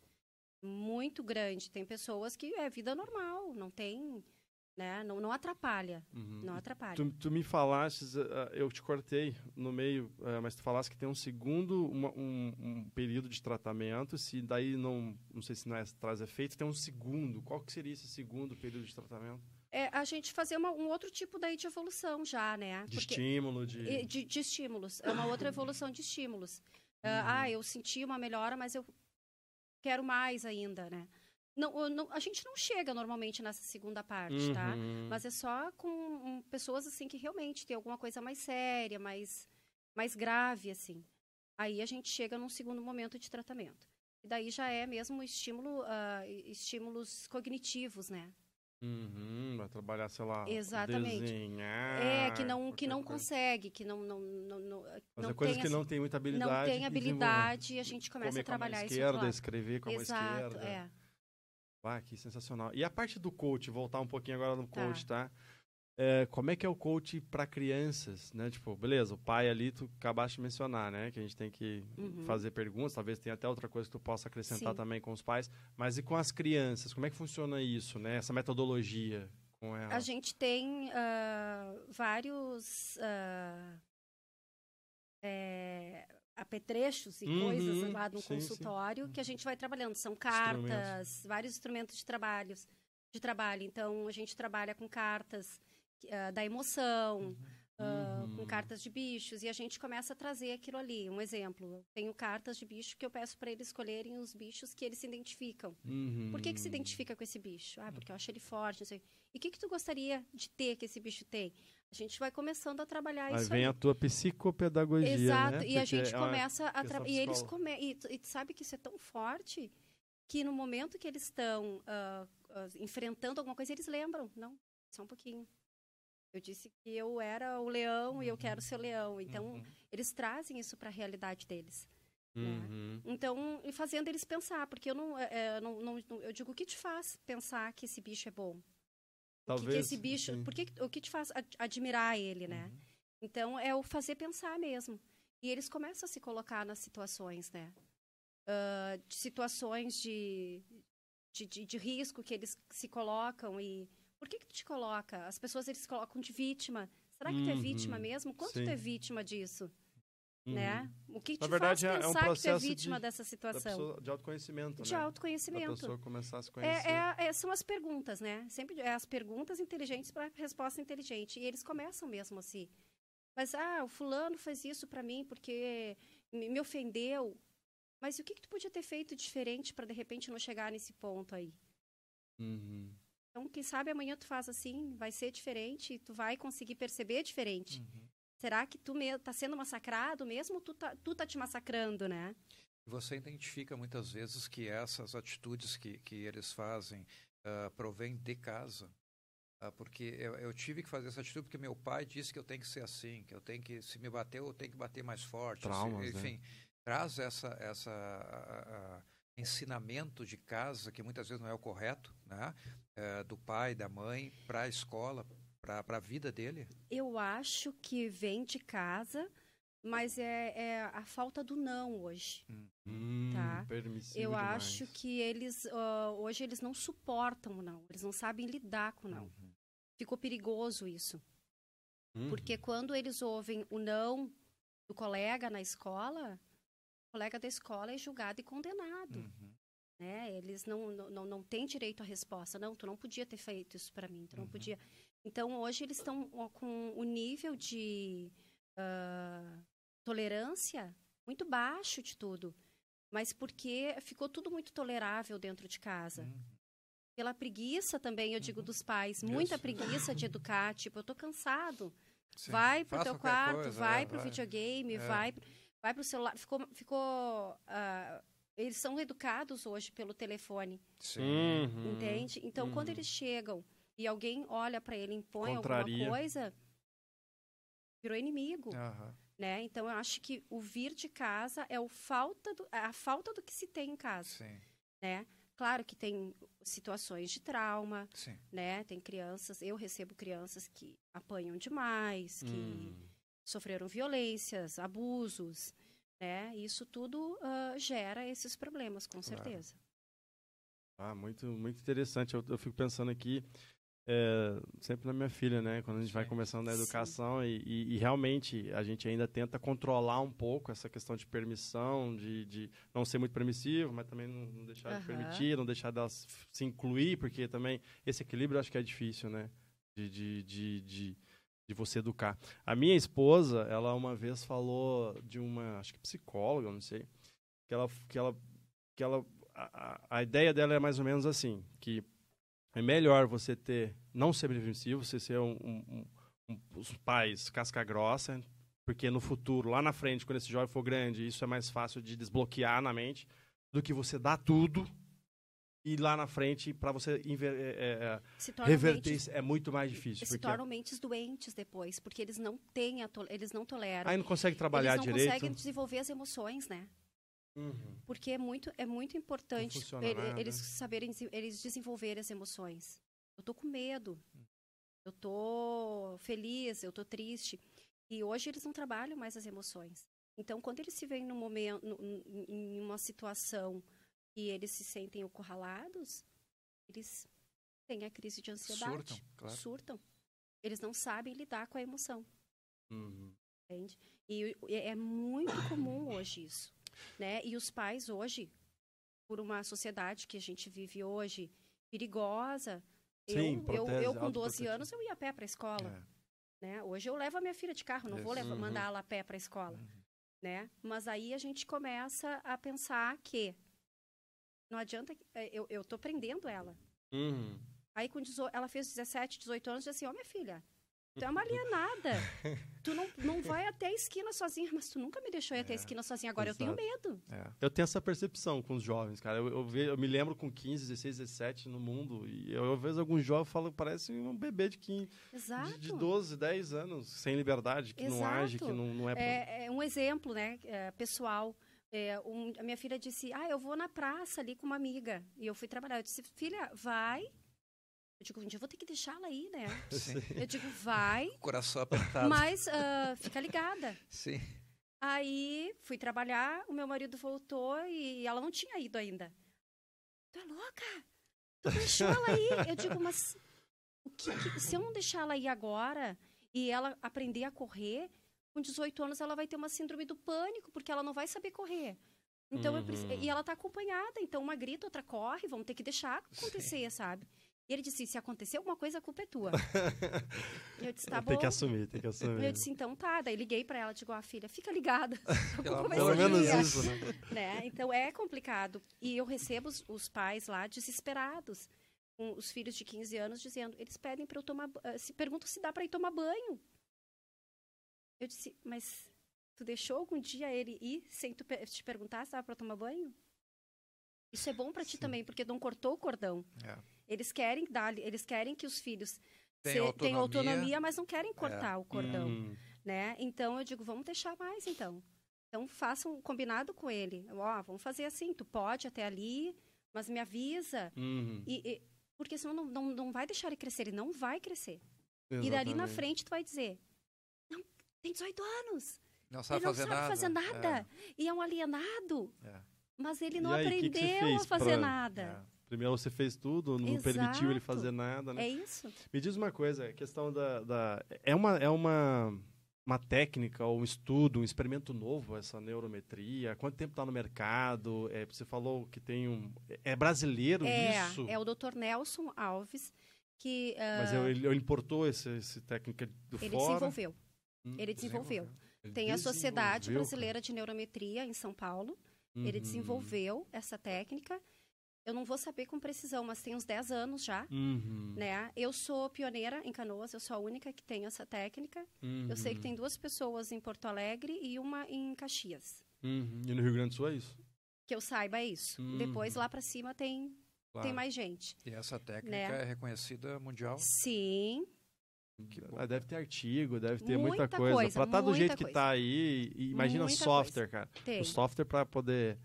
Muito grande. Tem pessoas que é vida normal, não tem, né? Não, não atrapalha, Uhum. não atrapalha. Tu, tu me falaste, ah, eu te cortei no meio, ah, mas tu falaste que tem um segundo, uma- um, um período de tratamento, se daí não, não sei se não é, traz efeito, tem um segundo. Qual que seria esse segundo período de tratamento? É a gente fazer uma- um outro tipo daí de evolução já, né? De Porque- estímulo, de... De, de estímulos. É uma outra evolução de estímulos. Ah, Uhum. Ah, eu senti uma melhora, mas eu quero mais ainda, né? Não, não- a gente não chega normalmente nessa segunda parte, tá? Uhum. Mas é só com um, pessoas assim que realmente tem alguma coisa mais séria, mais, mais grave, assim. Aí a gente chega num segundo momento de tratamento. E daí já é mesmo estímulo, ah, estímulos cognitivos, né? Uhum, vai trabalhar, sei lá, Exatamente. desenhar... é, que não, que não coisa. consegue, que não, não, não, não, Fazer não coisas tem que não tem muita habilidade. não tem habilidade e a gente começa a trabalhar com a isso esquerda, claro. escrever com a Exato, esquerda. é. Ah, que sensacional. E a parte do coach, voltar um pouquinho agora no Tá. coach, tá? É, como é que é o coach para crianças, né? Tipo, beleza, o pai ali, tu acabaste de mencionar, né? Que a gente tem que Uhum. fazer perguntas, talvez tenha até outra coisa que tu possa acrescentar Sim. também com os pais. Mas e com as crianças? Como é que funciona isso, né? Essa metodologia com elas? A gente tem ah, vários ah, é, apetrechos e Uhum, coisas lá no sim, sim. consultório que a gente vai trabalhando. São cartas, vários instrumentos de trabalho, de trabalho. Então, a gente trabalha com cartas ah, da emoção, ah, com Uhum. cartas de bichos, e a gente começa a trazer aquilo ali. Um exemplo, eu tenho cartas de bicho que eu peço para eles escolherem os bichos que eles se identificam. Uhum. Por que, que se identifica com esse bicho? Ah, porque eu acho ele forte, não sei. E o que, que tu gostaria de ter que esse bicho tem? A gente vai começando a trabalhar Aí isso vem aí. a tua psicopedagogia, Exato, né? e a gente é começa a trabalhar. E eles come... e, tu- e sabe que isso é tão forte que no momento que eles estão ah, ah, enfrentando alguma coisa, eles lembram. Não, só um pouquinho. Eu disse que eu era o leão e eu quero ser o leão. Então, Uhum. eles trazem isso para a realidade deles. né? Uhum. Então, e fazendo eles pensar, porque eu não, é, é, não, não- eu digo o que te faz pensar que esse bicho é bom. o que que, Talvez, esse bicho, sim. por que, o que te faz ad- admirar ele, né? Uhum. Então é o fazer pensar mesmo. E eles começam a se colocar nas situações, né? Ah, de situações de, de, de, de risco que eles se colocam e por que que tu te coloca? As pessoas eles colocam de vítima. Será que tu é vítima Uhum, mesmo? Quanto sim. tu é vítima disso, Uhum. né? O que te Na verdade, é- é faz um pensar que tu é processo vítima de- dessa situação? pessoa- de autoconhecimento, de né? Autoconhecimento. pessoa começar a se conhecer. É, é- é- são as perguntas, né? Sempre é as perguntas inteligentes para resposta inteligente. E eles começam mesmo assim. Mas, ah, o fulano fez isso para mim porque me, me ofendeu. Mas o que, que tu podia ter feito diferente para de repente não chegar nesse ponto aí? Uhum. Então, quem sabe amanhã tu faz assim, vai ser diferente e tu vai conseguir perceber diferente. Uhum. Será que tu me, tá sendo massacrado mesmo ou tu tá, tu tá te massacrando, né? Você identifica muitas vezes que essas atitudes que, que eles fazem uh, provêm de casa. Uh, porque eu, eu, tive que fazer essa atitude porque meu pai disse que eu tenho que ser assim, que eu tenho que, se me bater, eu tenho que bater mais forte. Traumas, se, enfim, né? traz essa, essa a, ensinamento de casa, que muitas vezes não é o correto, né? Uh, do pai, da mãe, para a escola, para a vida dele? Eu acho que vem de casa mas é, é, a falta do não hoje. Hum, tá? Eu demais. acho que eles uh, hoje eles não suportam o não, eles não sabem lidar com o não. Uhum. Ficou perigoso isso. Uhum. Porque quando eles ouvem o não do colega na escola, o colega da escola é julgado e condenado. Uhum. Né? Eles não, não, não têm direito à resposta. Não, tu não podia ter feito isso para mim, tu não uhum. podia. Então, hoje eles estão com o nível de uh, tolerância muito baixo de tudo. Mas porque ficou tudo muito tolerável dentro de casa. Uhum. Pela preguiça também, eu digo, uhum. dos pais. Muita Isso. preguiça de educar. Tipo, eu tô cansado. Sim. Vai pro teu quarto, coisa, vai é, pro vai. videogame, é. vai, vai pro celular. Ficou... ficou uh, eles são educados hoje pelo telefone. Sim. Uhum. Entende? Então, uhum. quando eles chegam e alguém olha para ele, impõe Contraria. alguma coisa, virou inimigo. Uhum. Né? Então, eu acho que o vir de casa é o falta do, a falta do que se tem em casa. Sim. Né? Claro que tem situações de trauma, Sim. né? Tem crianças, eu recebo crianças que apanham demais, que hum. sofreram violências, abusos, né? Isso tudo uh, gera esses problemas, com claro. certeza. Ah, muito, muito interessante. Eu, eu fico pensando aqui, é, sempre na minha filha, né? Quando a gente vai começando na educação e, e, e, realmente a gente ainda tenta controlar um pouco essa questão de permissão, de, de não ser muito permissivo, mas também não, não deixar uhum. de permitir, não deixar delas se incluir, porque também esse equilíbrio eu acho que é difícil, né? De, de, de, de, você educar. A minha esposa, ela uma vez falou de uma, acho que psicóloga, não sei, que ela, que ela, que ela a, a ideia dela é mais ou menos assim, que é melhor você ter, não ser permissivo, você ser um, um, um, os pais casca grossa, porque no futuro, lá na frente, quando esse jovem for grande, isso é mais fácil de desbloquear na mente, do que você dar tudo e lá na frente para você é, é, reverter mentes, é muito mais difícil. Se tornam mentes doentes depois, porque eles não têm, eles não toleram. Aí não consegue trabalhar eles não direito. Conseguem desenvolver as emoções, né? Uhum. Porque é muito, é muito importante ele, eles saberem, eles desenvolverem as emoções. Eu tô com medo, eu tô feliz, eu tô triste. E hoje eles não trabalham mais as emoções. Então, quando eles se veem no momento, em uma situação e eles se sentem encurralados, eles têm a crise de ansiedade. Surtam, claro. Surtam. Eles não sabem lidar com a emoção. Uhum. Entende? E é muito comum hoje isso. Né? E os pais hoje, por uma sociedade que a gente vive hoje perigosa, Sim, eu, eu, eu, com 12 anos eu ia a pé para a escola. É. Né? Hoje eu levo a minha filha de carro, não Isso. vou levar, uhum. mandar ela a pé para a escola. Uhum. Né? Mas aí a gente começa a pensar que não adianta, é, eu, eu tô prendendo ela. Uhum. Aí com ela fez 17, 18 anos, disse assim, ó oh, minha filha, Tu é uma alienada. tu não, não vai até a esquina sozinha, mas tu nunca me deixou ir é, até a é, esquina sozinha. Agora exato. eu tenho medo. É. Eu tenho essa percepção com os jovens, cara. Eu, eu, ve, eu, me lembro com 15, 16, 17 no mundo. E eu, eu vejo alguns jovens falam parece um bebê de 15. Exato. De, de 12, 10 anos, sem liberdade, que exato. não age, que não, não é, é. É um exemplo, né, é, pessoal. É, um, a minha filha disse: Ah, eu vou na praça ali com uma amiga. E eu fui trabalhar. Eu disse: Filha, vai, eu digo, um dia eu vou ter que deixá-la aí, né? Sim. Eu digo, vai. Coração apertado. Mas uh, fica ligada. Sim. Aí fui trabalhar, o meu marido voltou e ela não tinha ido ainda. Tu é louca? Tu deixou ela aí? Eu digo, mas o que, que, se eu não deixar ela ir agora e ela aprender a correr, com 18 anos ela vai ter uma síndrome do pânico, porque ela não vai saber correr. Então, uhum. preciso, e ela está acompanhada, então uma grita, outra corre, vamos ter que deixar acontecer, Sim. sabe? E ele disse: se acontecer alguma coisa, a culpa é tua. eu disse: tá bom. Tem que assumir, tem que assumir. Eu disse: então tá. Daí liguei para ela, digo: ah, filha, fica ligada. Pelo menos isso, né? né? Então é complicado. E eu recebo os, os pais lá desesperados, com os filhos de 15 anos, dizendo: eles pedem para eu tomar. Se perguntam se dá para ir tomar banho. Eu disse: mas Tu deixou algum dia ele ir sem tu te perguntar se estava para tomar banho? Isso é bom para ti também, porque não cortou o cordão. É. Eles querem dar, eles querem que os filhos Tem se- autonomia. tenham autonomia, mas não querem cortar o cordão, Hum, né? Então eu digo, vamos deixar mais então. Então façam um combinado com ele. Ó, vamos fazer assim, tu pode até ali, mas me avisa. uhum, E, e- porque senão não, não, não vai deixar ele crescer, ele não vai crescer. E dali na exatamente. frente tu vai dizer, tem 18 anos, Não sabe ele não fazer sabe nada. fazer nada, e é um alienado. É, é, Mas ele não aí, que que aprendeu fez a fazer pra- nada. é. Primeiro você fez tudo, não permitiu ele Exato. fazer nada, né? É isso? Me diz uma coisa, a questão da, da- é uma é uma uma técnica ou um estudo, um experimento novo essa neurometria? Quanto tempo está no mercado? É, você falou que tem um é brasileiro É, isso? é o Dr. Nelson Alves que ah, Mas ele, ele importou essa, técnica do ele fora? desenvolveu. Hum, Ele desenvolveu. Ele Tem a Sociedade Brasileira de Neurometria em São Paulo. cara. Ele Uhum. desenvolveu essa técnica. Eu não vou saber com precisão, mas tem uns 10 anos já. Uhum. Né? Eu sou pioneira em Canoas, eu sou a única que tem essa técnica. Eu sei que Uhum. tem duas pessoas em Porto Alegre e uma em Caxias. Uhum. E no Rio Grande do Sul é isso? Que eu saiba é isso. Uhum. Depois lá para cima tem, Claro. tem mais gente. E essa técnica Né? é reconhecida mundial. Sim, deve ter artigo, deve ter muita, Muita coisa. coisa, Pra estar do muita jeito que coisa. tá aí, e imagina Muita software, cara. tem. O software para poder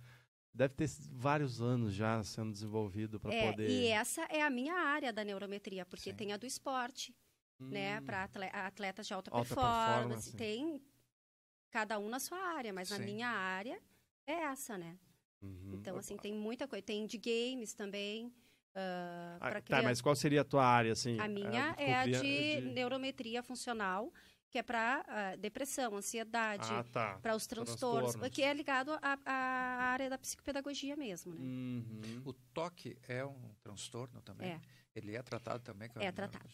deve ter vários anos já sendo desenvolvido para É, poder. E essa é a minha área da neurometria, porque Sim. tem a do esporte, né, Hum. para atletas de alta, Alta performance. performance. Tem cada um na sua área, mas na Sim. minha área é essa, né? Uhum. Então, assim, tem muita coisa. Tem de games também. Ah, Ah, pra tá, mas qual seria a tua área assim? A minha com é a cria- de, neurometria funcional, que é para depressão, ansiedade, Ah, tá. para os transtornos, transtornos. que é ligado à à área da psicopedagogia mesmo, né? Uhum. O toque é um transtorno também? É. Ele é tratado também? com a É tratado.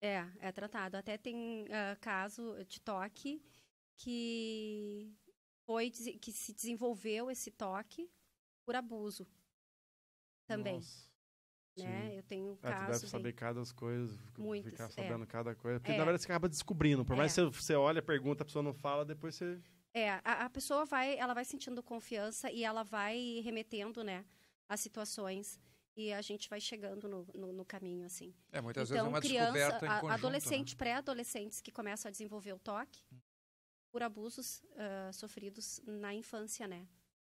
É, é tratado. Até tem ah, caso de toque que foi que se desenvolveu esse toque por abuso também, Nossa. Né? Sim. Eu tenho Ah, tu deve aí. saber cada as coisas, Muitas, ficar é. sabendo cada coisa. Porque É. na verdade você acaba descobrindo. Por mais É. que você, você olha, pergunta, a pessoa não fala, depois você. É, a, a pessoa vai, ela vai sentindo confiança e ela vai remetendo, né, as situações e a gente vai chegando no, no, no caminho, assim. É, muitas então, vezes é uma criança, descoberta em a- conjunto. né? adolescente, pré-adolescentes que começam a desenvolver o toque por abusos ah, sofridos na infância, né?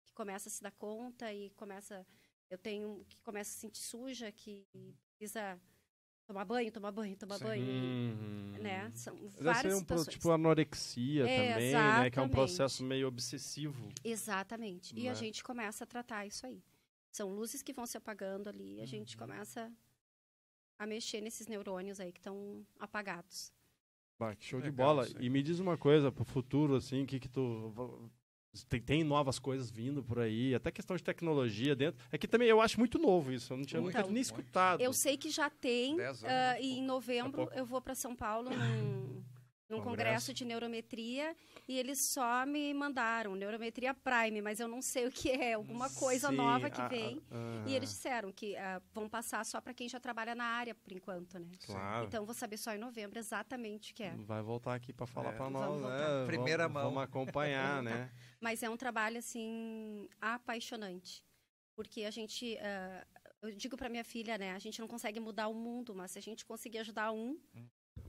Que começa a se dar conta e começa, eu tenho que começa a se sentir suja, que precisa tomar banho, tomar banho, tomar Sim. banho, e, Uhum. né? São várias ser um pro- situações. tipo anorexia É, também, né? Que é um exatamente. processo meio obsessivo. Exatamente. E a Né? gente começa a tratar isso aí. São luzes que vão se apagando ali e a gente Uhum. começa a mexer nesses neurônios aí que estão apagados. Bah, que show de Legal bola. isso aí. E me diz uma coisa pro futuro, assim, o que que tu... Tem, tem novas coisas vindo por aí, até questão de tecnologia dentro. É que também eu acho muito novo isso, eu não tinha nunca Então, nem muito. escutado. Eu sei que já tem, anos, né? e em novembro eu vou para São Paulo num, num Congresso. congresso de neurometria e eles só me mandaram neurometria Prime, mas eu não sei o que é, alguma coisa Sim, nova que a- a- vem. ah, E eles disseram que ah, vão passar só para quem já trabalha na área por enquanto, né? Claro. Então vou saber só em novembro exatamente o que é. Vai voltar aqui para falar É, para nós, né? Primeira vamos, mão. Vamos acompanhar, né? Mas é um trabalho, assim, apaixonante. Porque a gente. ah, eu digo para minha filha, né? A gente não consegue mudar o mundo, mas se a gente conseguir ajudar um,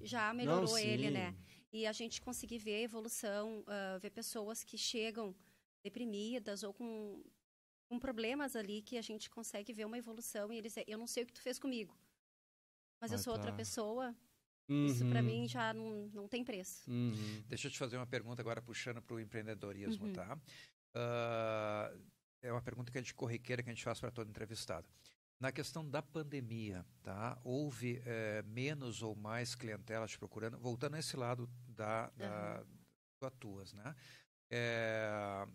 já melhorou Não, ele, né? E a gente conseguir ver a evolução, ah, ver pessoas que chegam deprimidas ou com, com problemas ali, que a gente consegue ver uma evolução e eles dizem, eu não sei o que tu fez comigo, mas eu Ah, sou outra tá. pessoa. Isso para Uhum, mim já não, não tem preço. uhum. Deixa eu te fazer uma pergunta agora, puxando para o empreendedorismo, Uhum. tá? Ah, é uma pergunta que a gente corriqueira que a gente faz para todo entrevistado. Na questão da pandemia, tá? Houve eh, menos ou mais clientela te procurando? Voltando a esse lado da, da tu atuas, né? É,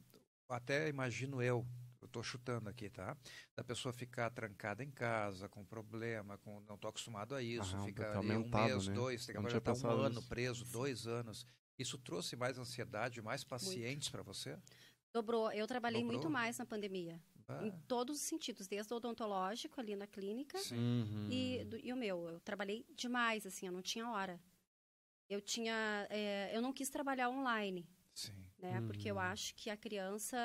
até imagino eu, eu estou chutando aqui, tá? Da pessoa ficar trancada em casa, com problema, com não estou acostumado a isso, Ah, fica tá ali um mês, né? dois, tem que já um ano nisso. preso, dois anos. Isso trouxe mais ansiedade, mais pacientes para você? Dobrou. Eu trabalhei Dobrou? muito mais na pandemia. Ah, Em todos os sentidos, desde o odontológico ali na clínica sim. Uhum. e, do- e o meu. Eu trabalhei demais, assim, eu não tinha hora. Eu tinha. é, eu não quis trabalhar online, sim. né? Porque eu Uhum. acho que a criança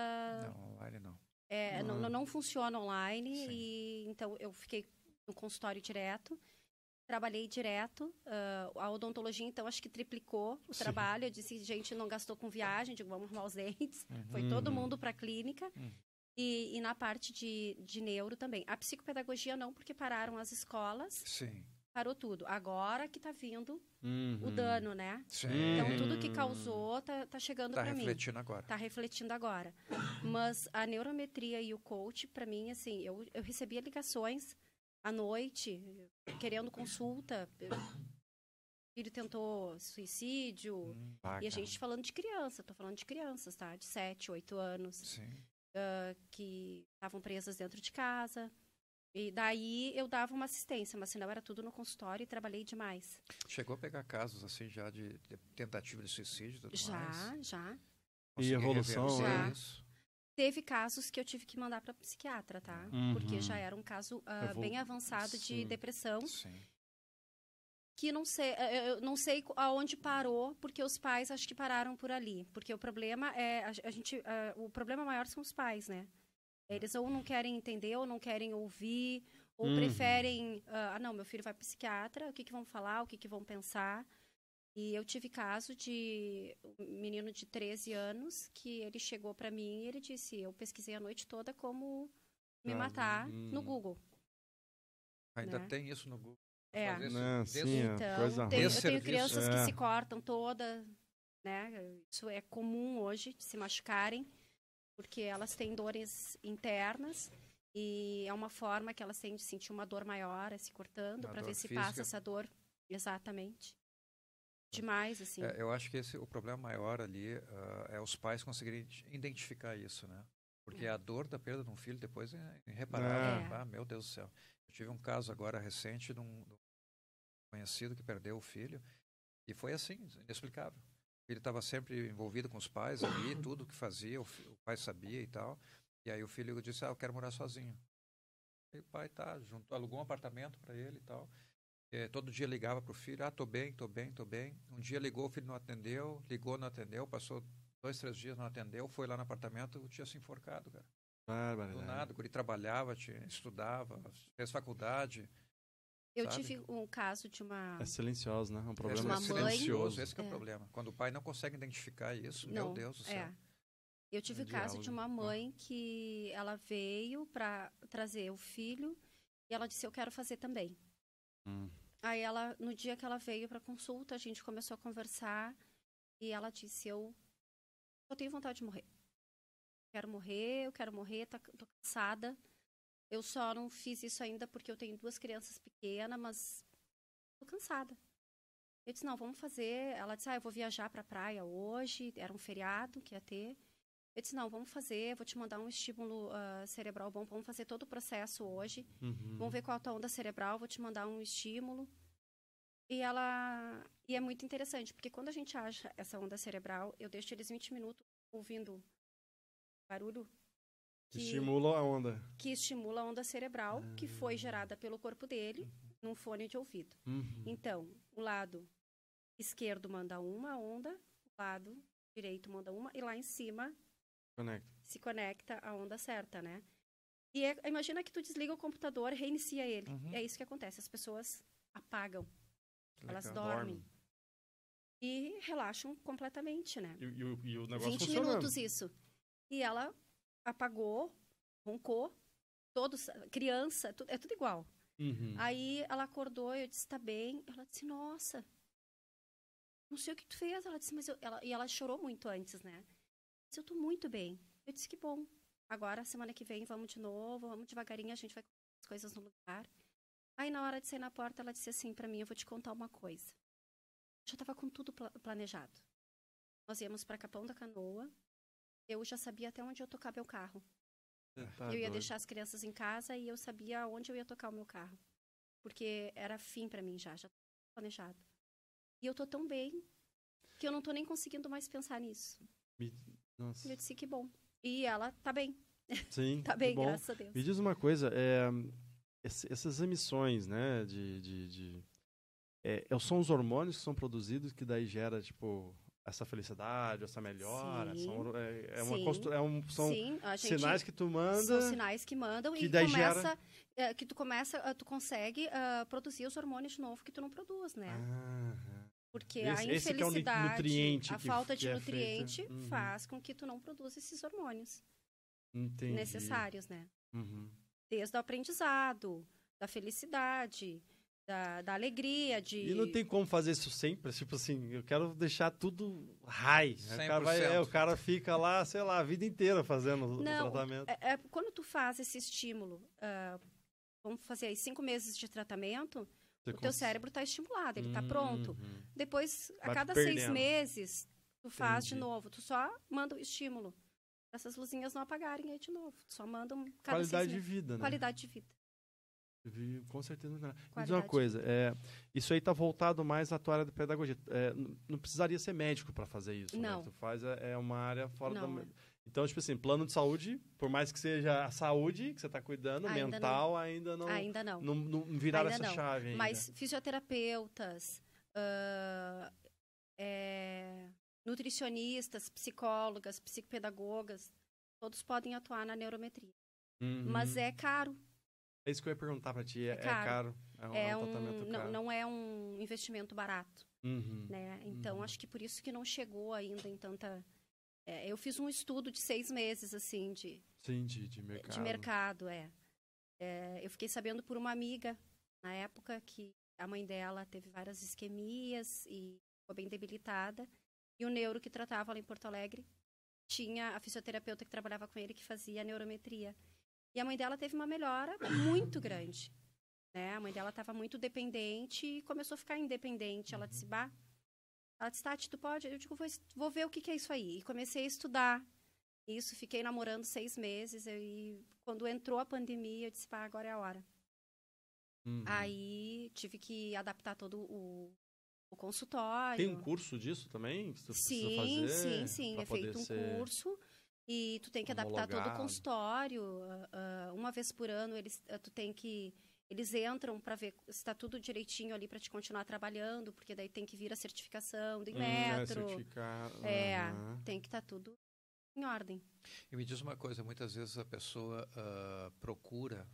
Não, online não. é, não, Uhum. não, não funciona online Sim. e então eu fiquei no consultório direto, trabalhei direto. ah, a odontologia então acho que triplicou o Sim. trabalho. Eu disse gente não gastou com viagem, digo vamos arrumar os dentes. Foi todo Uhum. mundo para a clínica. Uhum. E, e na parte de, de neuro também. A psicopedagogia não, porque pararam as escolas, Sim. parou tudo. Agora que está vindo o Uhum. dano, né? Sim. Então Uhum. tudo que causou tá, tá chegando Tá para mim. refletindo agora. Tá refletindo agora. Mas a neurometria e o coach, para mim, assim, eu, eu recebia ligações à noite, querendo consulta. O filho tentou suicídio. Hum, E a gente falando de criança, tô falando de crianças, tá? De 7, 8 anos, Sim. Que estavam presas dentro de casa. E daí eu dava uma assistência, mas senão era tudo no consultório e trabalhei demais. Chegou a pegar casos assim já de, de tentativa de suicídio e tudo Já, mais? já. Consegui evolução, reverter né? isso? Teve casos que eu tive que mandar para psiquiatra, tá? Uhum. Porque já era um caso ah, Evolu- bem avançado de Sim. depressão, Sim. Que não sei, eh, eu não sei aonde parou, porque os pais acho que pararam por ali, porque o problema é a, gente, ah, o problema maior são os pais, né? Eles ou não querem entender, ou não querem ouvir, ou Uhum. preferem, ah, ah, não, meu filho vai para psiquiatra, o que que vão falar, o que que vão pensar? E eu tive caso de um menino de 13 anos que ele chegou para mim e ele disse: Eu pesquisei a noite toda como me Ah, matar no hum. Google. Ainda Né? tem isso no Google. É. Não, sim, é Então, coisa tem- eu tenho crianças É. que se cortam toda, né? Isso é comum hoje, de se machucarem, porque elas têm dores internas e é uma forma que elas têm de sentir uma dor maior, é se cortando, para ver se física. passa essa dor. Exatamente. Demais, assim. É, eu acho que esse, o problema maior ali ah, é os pais conseguirem identificar isso, né? Porque É. a dor da perda de um filho depois é irreparável. É. Ah, meu Deus do céu. Eu tive um caso agora recente de um, de um conhecido que perdeu o filho e foi assim, inexplicável. Filho estava sempre envolvido com os pais ali, tudo que fazia, o, o pai sabia e tal. E aí o filho disse, ah, eu quero morar sozinho. E o pai tá, junto, alugou um apartamento para ele e tal. Eh, todo dia ligava para o filho, ah, tô bem, tô bem, tô bem. Um dia ligou, o filho não atendeu, ligou, não atendeu, passou dois, três dias, não atendeu, foi lá no apartamento, tinha se enforcado, cara. Do Barbaridade. nada, o guri trabalhava, tinha, estudava, fez faculdade. Eu sabe? tive um caso de uma. É silencioso, né? É um problema é mãe- silencioso, esse que é, o É. problema. Quando o pai não consegue identificar isso, meu Não, Deus do céu. É. Eu tive É o caso de uma mãe que ela veio para trazer o filho e ela disse: Eu quero fazer também. Hum. Aí ela, no dia que ela veio para consulta, a gente começou a conversar e ela disse: Eu só tenho vontade de morrer. Quero morrer, eu quero morrer, tá, tô cansada. Eu só não fiz isso ainda porque eu tenho duas crianças pequenas, mas tô cansada. Eu disse: Não, vamos fazer. Ela disse: Ah, eu vou viajar para a praia hoje. Era um feriado que ia ter. Eu disse: Não, vamos fazer. Vou te mandar um estímulo ah, cerebral bom. Vamos fazer todo o processo hoje. Uhum. Vamos ver qual é a tua onda cerebral, vou te mandar um estímulo. E ela. E é muito interessante, porque quando a gente acha essa onda cerebral, eu deixo eles 20 minutos ouvindo barulho que, Estimula a onda. que estimula a onda cerebral que foi gerada pelo corpo dele num fone de ouvido. Uhum. Então, o lado esquerdo manda uma onda, o lado direito manda uma, e lá em cima Conecta. se conecta a onda certa, né? E é- imagina que tu desliga o computador reinicia ele. Uhum. É isso que acontece. As pessoas apagam, elas dormem. E relaxam completamente, né? E, e o- e o negócio 20 funcionando. minutos isso. E ela apagou, roncou, todos, criança, é tudo igual. Uhum. Aí ela acordou, eu disse, tá bem. Ela disse, nossa, não sei o que tu fez. Ela disse, mas eu... ela... E ela chorou muito antes, né? Eu disse, eu tô muito bem. Eu disse, que bom. Agora, semana que vem, vamos de novo, vamos devagarinho, a gente vai colocar as coisas no lugar. Aí, na hora de sair na porta, ela disse assim pra mim, eu vou te contar uma coisa. Eu já tava com tudo pla- planejado. Nós íamos pra Capão da Canoa. Eu já sabia até onde eu tocar meu carro. Tá eu ia doido. deixar as crianças em casa e eu sabia onde eu ia tocar o meu carro. Porque era fim pra mim já, já estava planejado. E eu tô tão bem que eu não tô nem conseguindo mais pensar nisso. Me- Nossa. Eu disse que bom. E ela tá bem, Sim. tá bem, graças a Deus. Me diz uma coisa, é, esse- essas emissões, né, de... de, de- é, é- são os hormônios que são produzidos que daí gera, tipo, essa felicidade, essa melhora? Sim. São, é, é uma Sim. constru, é um, são Sim, sinais que tu manda. São sinais que mandam que e daí começa, gera- eh, que tu começa, eh, tu consegue ah, produzir os hormônios de novo que tu não produz, né? Aham. Porque Esse- a é infelicidade, nutriente a falta que de é nutriente. Uhum. faz com que tu não produza esses hormônios Entendi. necessários, né? Uhum. Desde o aprendizado, da felicidade, da, da alegria, de... E não tem como fazer isso sempre, tipo assim, eu quero deixar tudo high. né? O cara, vai, 100%. é, o cara fica lá, sei lá, a vida inteira fazendo o- Não, o tratamento. É, é, quando tu faz esse estímulo, ah, vamos fazer aí cinco meses de tratamento, Você o teu cons- cérebro está estimulado, ele está pronto. Uhum. Depois, a Vai cada seis perdendo. meses, tu faz de Entendi. novo. Tu só manda o estímulo. Essas luzinhas não apagarem aí de novo. Só manda um cada Qualidade de vida, né? Qualidade de vida. Vi- Com certeza. não. Me diz uma coisa, é, isso aí está voltado mais à tua área de pedagogia. É, não precisaria ser médico para fazer isso. né? Não. Tu faz é, é uma área fora Não, da. é. Então, tipo assim, plano de saúde, por mais que seja a saúde que você está cuidando, Ainda mental ainda não. Ainda não. Não, não viraram Ainda essa não. chave ainda. Mas fisioterapeutas, ah, é, nutricionistas, psicólogas, psicopedagogas, todos podem atuar na neurometria. Uhum. Mas é caro. É isso que eu ia perguntar para ti. É, É é caro. caro. É um, É é um um, tratamento não, caro. não é um investimento barato. Uhum. né? Então, Uhum. acho que por isso que não chegou ainda em tanta... é, eu fiz um estudo de seis meses, assim, de, Sim, de, de mercado. de mercado, é. É, Eu fiquei sabendo por uma amiga, na época, que a mãe dela teve várias isquemias e ficou bem debilitada. E o neuro que tratava lá em Porto Alegre tinha a fisioterapeuta que trabalhava com ele que fazia a neurometria. E a mãe dela teve uma melhora muito grande. Né? A mãe dela estava muito dependente e começou a ficar independente. Ela disse, bah, ela disse, Tati, tu pode? Eu digo, vou, vou ver o que, que é isso aí. E comecei a estudar isso, fiquei namorando seis meses. E quando entrou a pandemia, eu disse, pá, agora é a hora. Uhum. Aí tive que adaptar todo o, o consultório. Tem um curso disso também? Que tu precisa Sim, fazer sim, sim. É feito um ser- curso e tu tem que adaptar todo o consultório. ah, uma vez por ano, eles, ah, tu tem que. Eles entram para ver se está tudo direitinho ali para te continuar trabalhando, porque daí tem que vir a certificação do Hum, é, metro. É, Aham. tem que estar tudo em ordem. E me diz uma coisa, muitas vezes a pessoa procura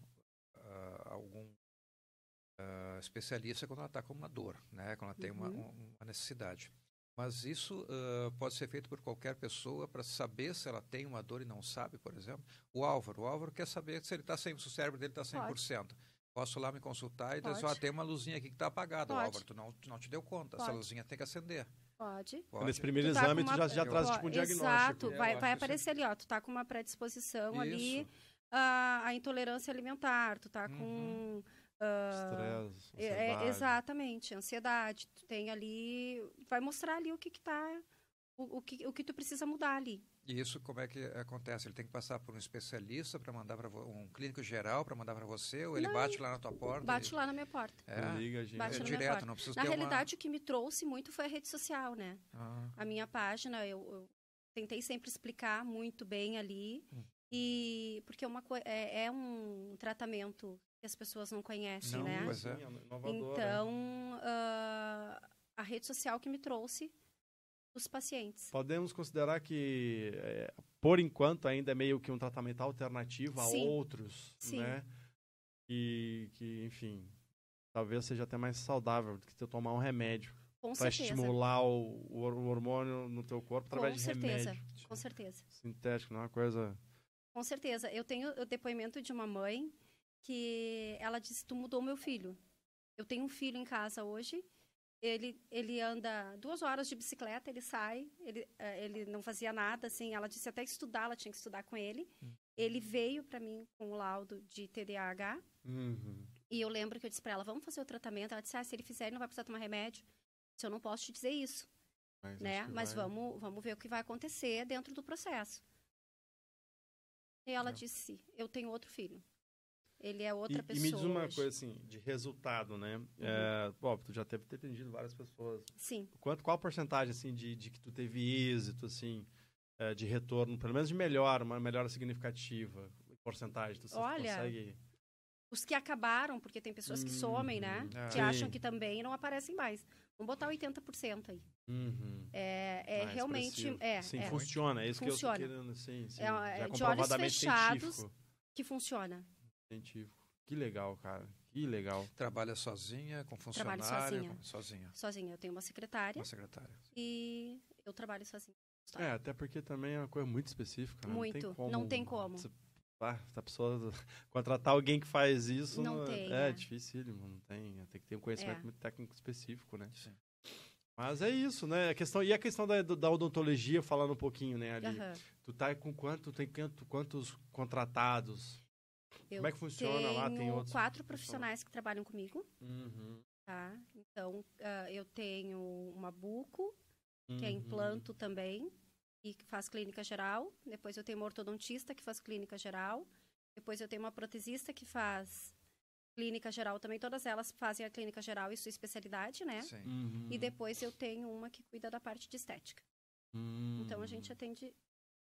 algum ah, especialista quando ela está com uma dor, né? quando ela tem uma, Uhum. um- uma necessidade. Mas isso ah, pode ser feito por qualquer pessoa para saber se ela tem uma dor e não sabe, por exemplo. O Álvaro, o Álvaro quer saber se ele está 100%, se o cérebro dele está 100%. Posso lá me consultar e dizer, Pode. ó, tem uma luzinha aqui que está apagada, Pode. Álvaro, tu não, tu não te deu conta, essa Pode. luzinha tem que acender. Pode. Pode. Nesse primeiro Tu tá exame, com tu uma- já, já traz tipo um diagnóstico. Exato, É, vai, vai aparecer ali, ó. Tu tá com uma predisposição ali Isso. a, a intolerância alimentar, tu tá com. Estresse, é- é, ansiedade. exatamente, ansiedade. Tu tem ali. Vai mostrar ali o que, que tá. O, o, que, o que tu precisa mudar ali. E isso como é que acontece? Ele tem que passar por um especialista para mandar para um clínico geral para mandar para você ou ele Não. bate lá na tua porta? Bate e... lá na minha porta. É, Liga, gente. Bate é na direto, porta. não precisa Na ter realidade, o que me trouxe muito foi a rede social, né? uma... Ah, A minha página, eu, eu tentei sempre explicar muito bem ali. Hum. E porque é uma é, é um tratamento que as pessoas não conhecem, Não, né? pois é. Inovador, né? Então, ah, a rede social que me trouxe os pacientes. Podemos considerar que, é, por enquanto, ainda é meio que um tratamento alternativo a Sim. outros, Sim. né? E que, enfim, talvez seja até mais saudável do que tu tomar um remédio Com para estimular o, o hor- o hormônio no teu corpo Com através de certeza. remédio Com certeza. sintético, não é uma coisa... Com certeza. Eu tenho o depoimento de uma mãe que ela disse: Tu mudou meu filho. Eu tenho um filho em casa hoje. Ele, ele anda duas horas de bicicleta, ele sai, ele, eh, ele não fazia nada, assim. Ela disse até estudar, ela tinha que estudar com ele. Ele veio para mim com o laudo de TDAH. Uhum. E eu lembro que eu disse para ela: Vamos fazer o tratamento. Ela disse: ah, Se ele fizer, ele não vai precisar tomar remédio. Se eu não posso te dizer isso, Mas né? Mas vai- vamos, vamos ver o que vai acontecer dentro do processo. E ela Não. disse: Eu tenho outro filho. Ele é outra e, pessoa. E me diz uma hoje. coisa assim, de resultado, né? Uhum. É, bom, tu já deve ter atendido várias pessoas. Sim. Quanto, qual a porcentagem, assim, de, de que tu teve êxito, assim, é, de retorno, pelo menos de melhora, uma melhora significativa? Porcentagem, tu Olha, consegue... Os que acabaram, porque tem pessoas que somem, né? Uhum. Que Sim. acham que também não aparecem mais. Vamos botar 80% aí. Uhum. É, é Ah, realmente. expressivo. É, Sim, é, funciona. É isso Funciona. que eu tô querendo. Sim, sim. É, Já é, de olhos fechados. científico. que funciona. científico. Que legal, cara. Que legal. Trabalha sozinha, com funcionário? sozinha. com- sozinha. Sozinha. Eu tenho uma secretária Uma secretária. e eu trabalho sozinha. É, até porque também é uma coisa muito específica. né? Muito. Não tem como. Não tem como. A pessoa contratar alguém que faz isso. Não é- tem, É, é. dificílimo. Não tem. Tem que ter um conhecimento É. muito técnico específico, né? Sim. Mas é isso, né? A questão, e a questão da, da odontologia, falando um pouquinho, né, ali. Aham. Tu tá com quanto, tem quanto, quantos contratados? Eu Como é que funciona lá? Tem tenho outros quatro profissionais que trabalham comigo, Uhum. tá? Então, ah, eu tenho uma buco, que é Uhum. implanto também, que faz clínica geral. Depois eu tenho uma ortodontista que faz clínica geral. Depois eu tenho uma protesista que faz clínica geral também. Todas elas fazem a clínica geral e sua especialidade, né? Sim. Uhum. E depois eu tenho uma que cuida da parte de estética. Então a gente atende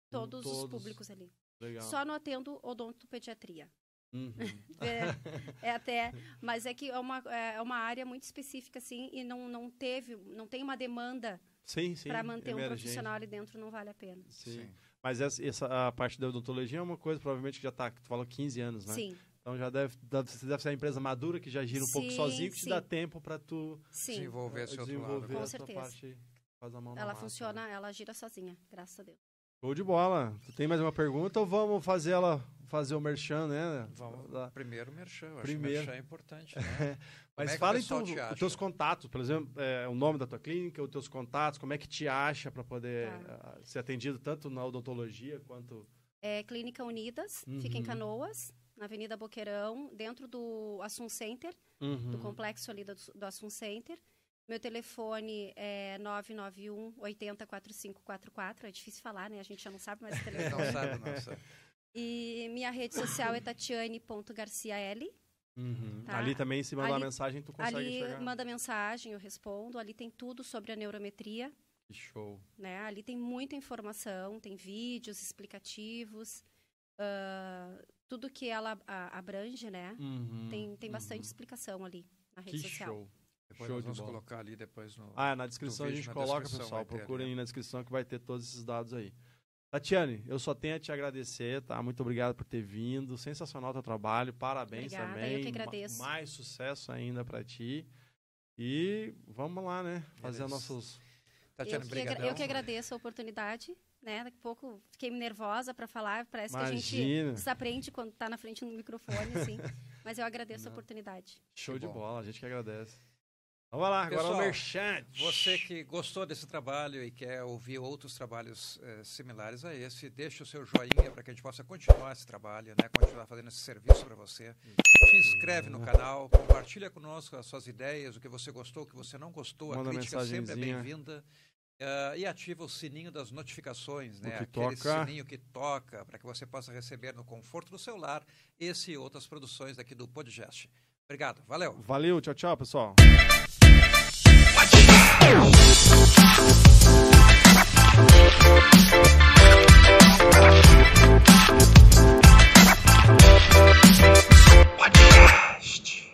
todos, os todos. públicos ali. Legal. Só não atendo odontopediatria. Uhum. É, é até, mas é que é uma, é uma área muito específica assim e não, não teve, não tem uma demanda sim, sim. para manter um emergente. profissional ali dentro, não vale a pena. Sim. Sim. Mas essa, essa a parte da odontologia é uma coisa provavelmente que já tá, tu falou 15 anos, né? Sim, Então já deve, deve, você deve ser uma empresa madura que já gira um pouco Sim, sozinho, que te sim. dá tempo para tu sim. Desenvolver esse outro lado. desenvolver Com essa certeza. parte, faz a mão na Ela massa, funciona, né? ela gira sozinha, graças a Deus. Show de bola. Tu tem mais uma pergunta ou vamos fazer ela fazer o merchan, né? Vamos, primeiro merchan. Eu Primeiro. acho que merchan é importante, né? Mas é fala então te os teus contatos, por exemplo, é, o nome da tua clínica, os teus contatos, como é que te acha para poder Tá. ah, ser atendido tanto na odontologia quanto É Clínica Unidas, fica em Uhum. Canoas, na Avenida Boqueirão, dentro do Assum Center, do Uhum. complexo ali do, do Assum Center. Meu telefone é 991 80 4544. É difícil falar, né? A gente já não sabe mais o telefone. Não sabe, não sabe. E minha rede social é tatiane.garciaL. Uhum. Tá. Ali também, se mandar Ali- mensagem, tu consegue Ali chegar. manda mensagem, eu respondo. Ali tem tudo sobre a neurometria. Que show. né? Ali tem muita informação, tem vídeos explicativos, ah, tudo que ela a- abrange, né? Uhum. Tem, tem bastante Uhum. explicação ali na rede Que social. show. Depois Show nós de vamos bola. colocar ali depois no... Ah, na descrição a vídeo gente coloca, pessoal. ali, Procurem né? aí na descrição que vai ter todos esses dados aí. Tatiane, eu só tenho a te agradecer, tá? Muito obrigado por ter vindo. Sensacional teu trabalho. Parabéns Obrigada, também. eu que agradeço. Mais sucesso ainda pra ti. E vamos lá, né? Fazer Beleza. nossos. Tatiana, eu, que, agra- brigadão. eu que agradeço a oportunidade, né? Daqui a pouco fiquei nervosa para falar, parece que a Imagina. gente desaprende quando está na frente do microfone, assim. Mas eu agradeço a Não. oportunidade. Show Que de bom. bola, a gente que agradece. Vai lá, agora Pessoal, o Merchant. Você que gostou desse trabalho e quer ouvir outros trabalhos eh, similares a esse, deixe o seu joinha para que a gente possa continuar esse trabalho, né? continuar fazendo esse serviço para você. Se inscreve no canal, compartilha conosco as suas ideias, o que você gostou, o que você não gostou. Manda a crítica sempre é bem-vinda. Eh, e ativa o sininho das notificações, né? que Aquele toca. sininho que toca, para que você possa receber no conforto do seu lar esse e outras produções aqui do Podcast. Obrigado, valeu. Valeu, tchau, tchau, pessoal. Podcast.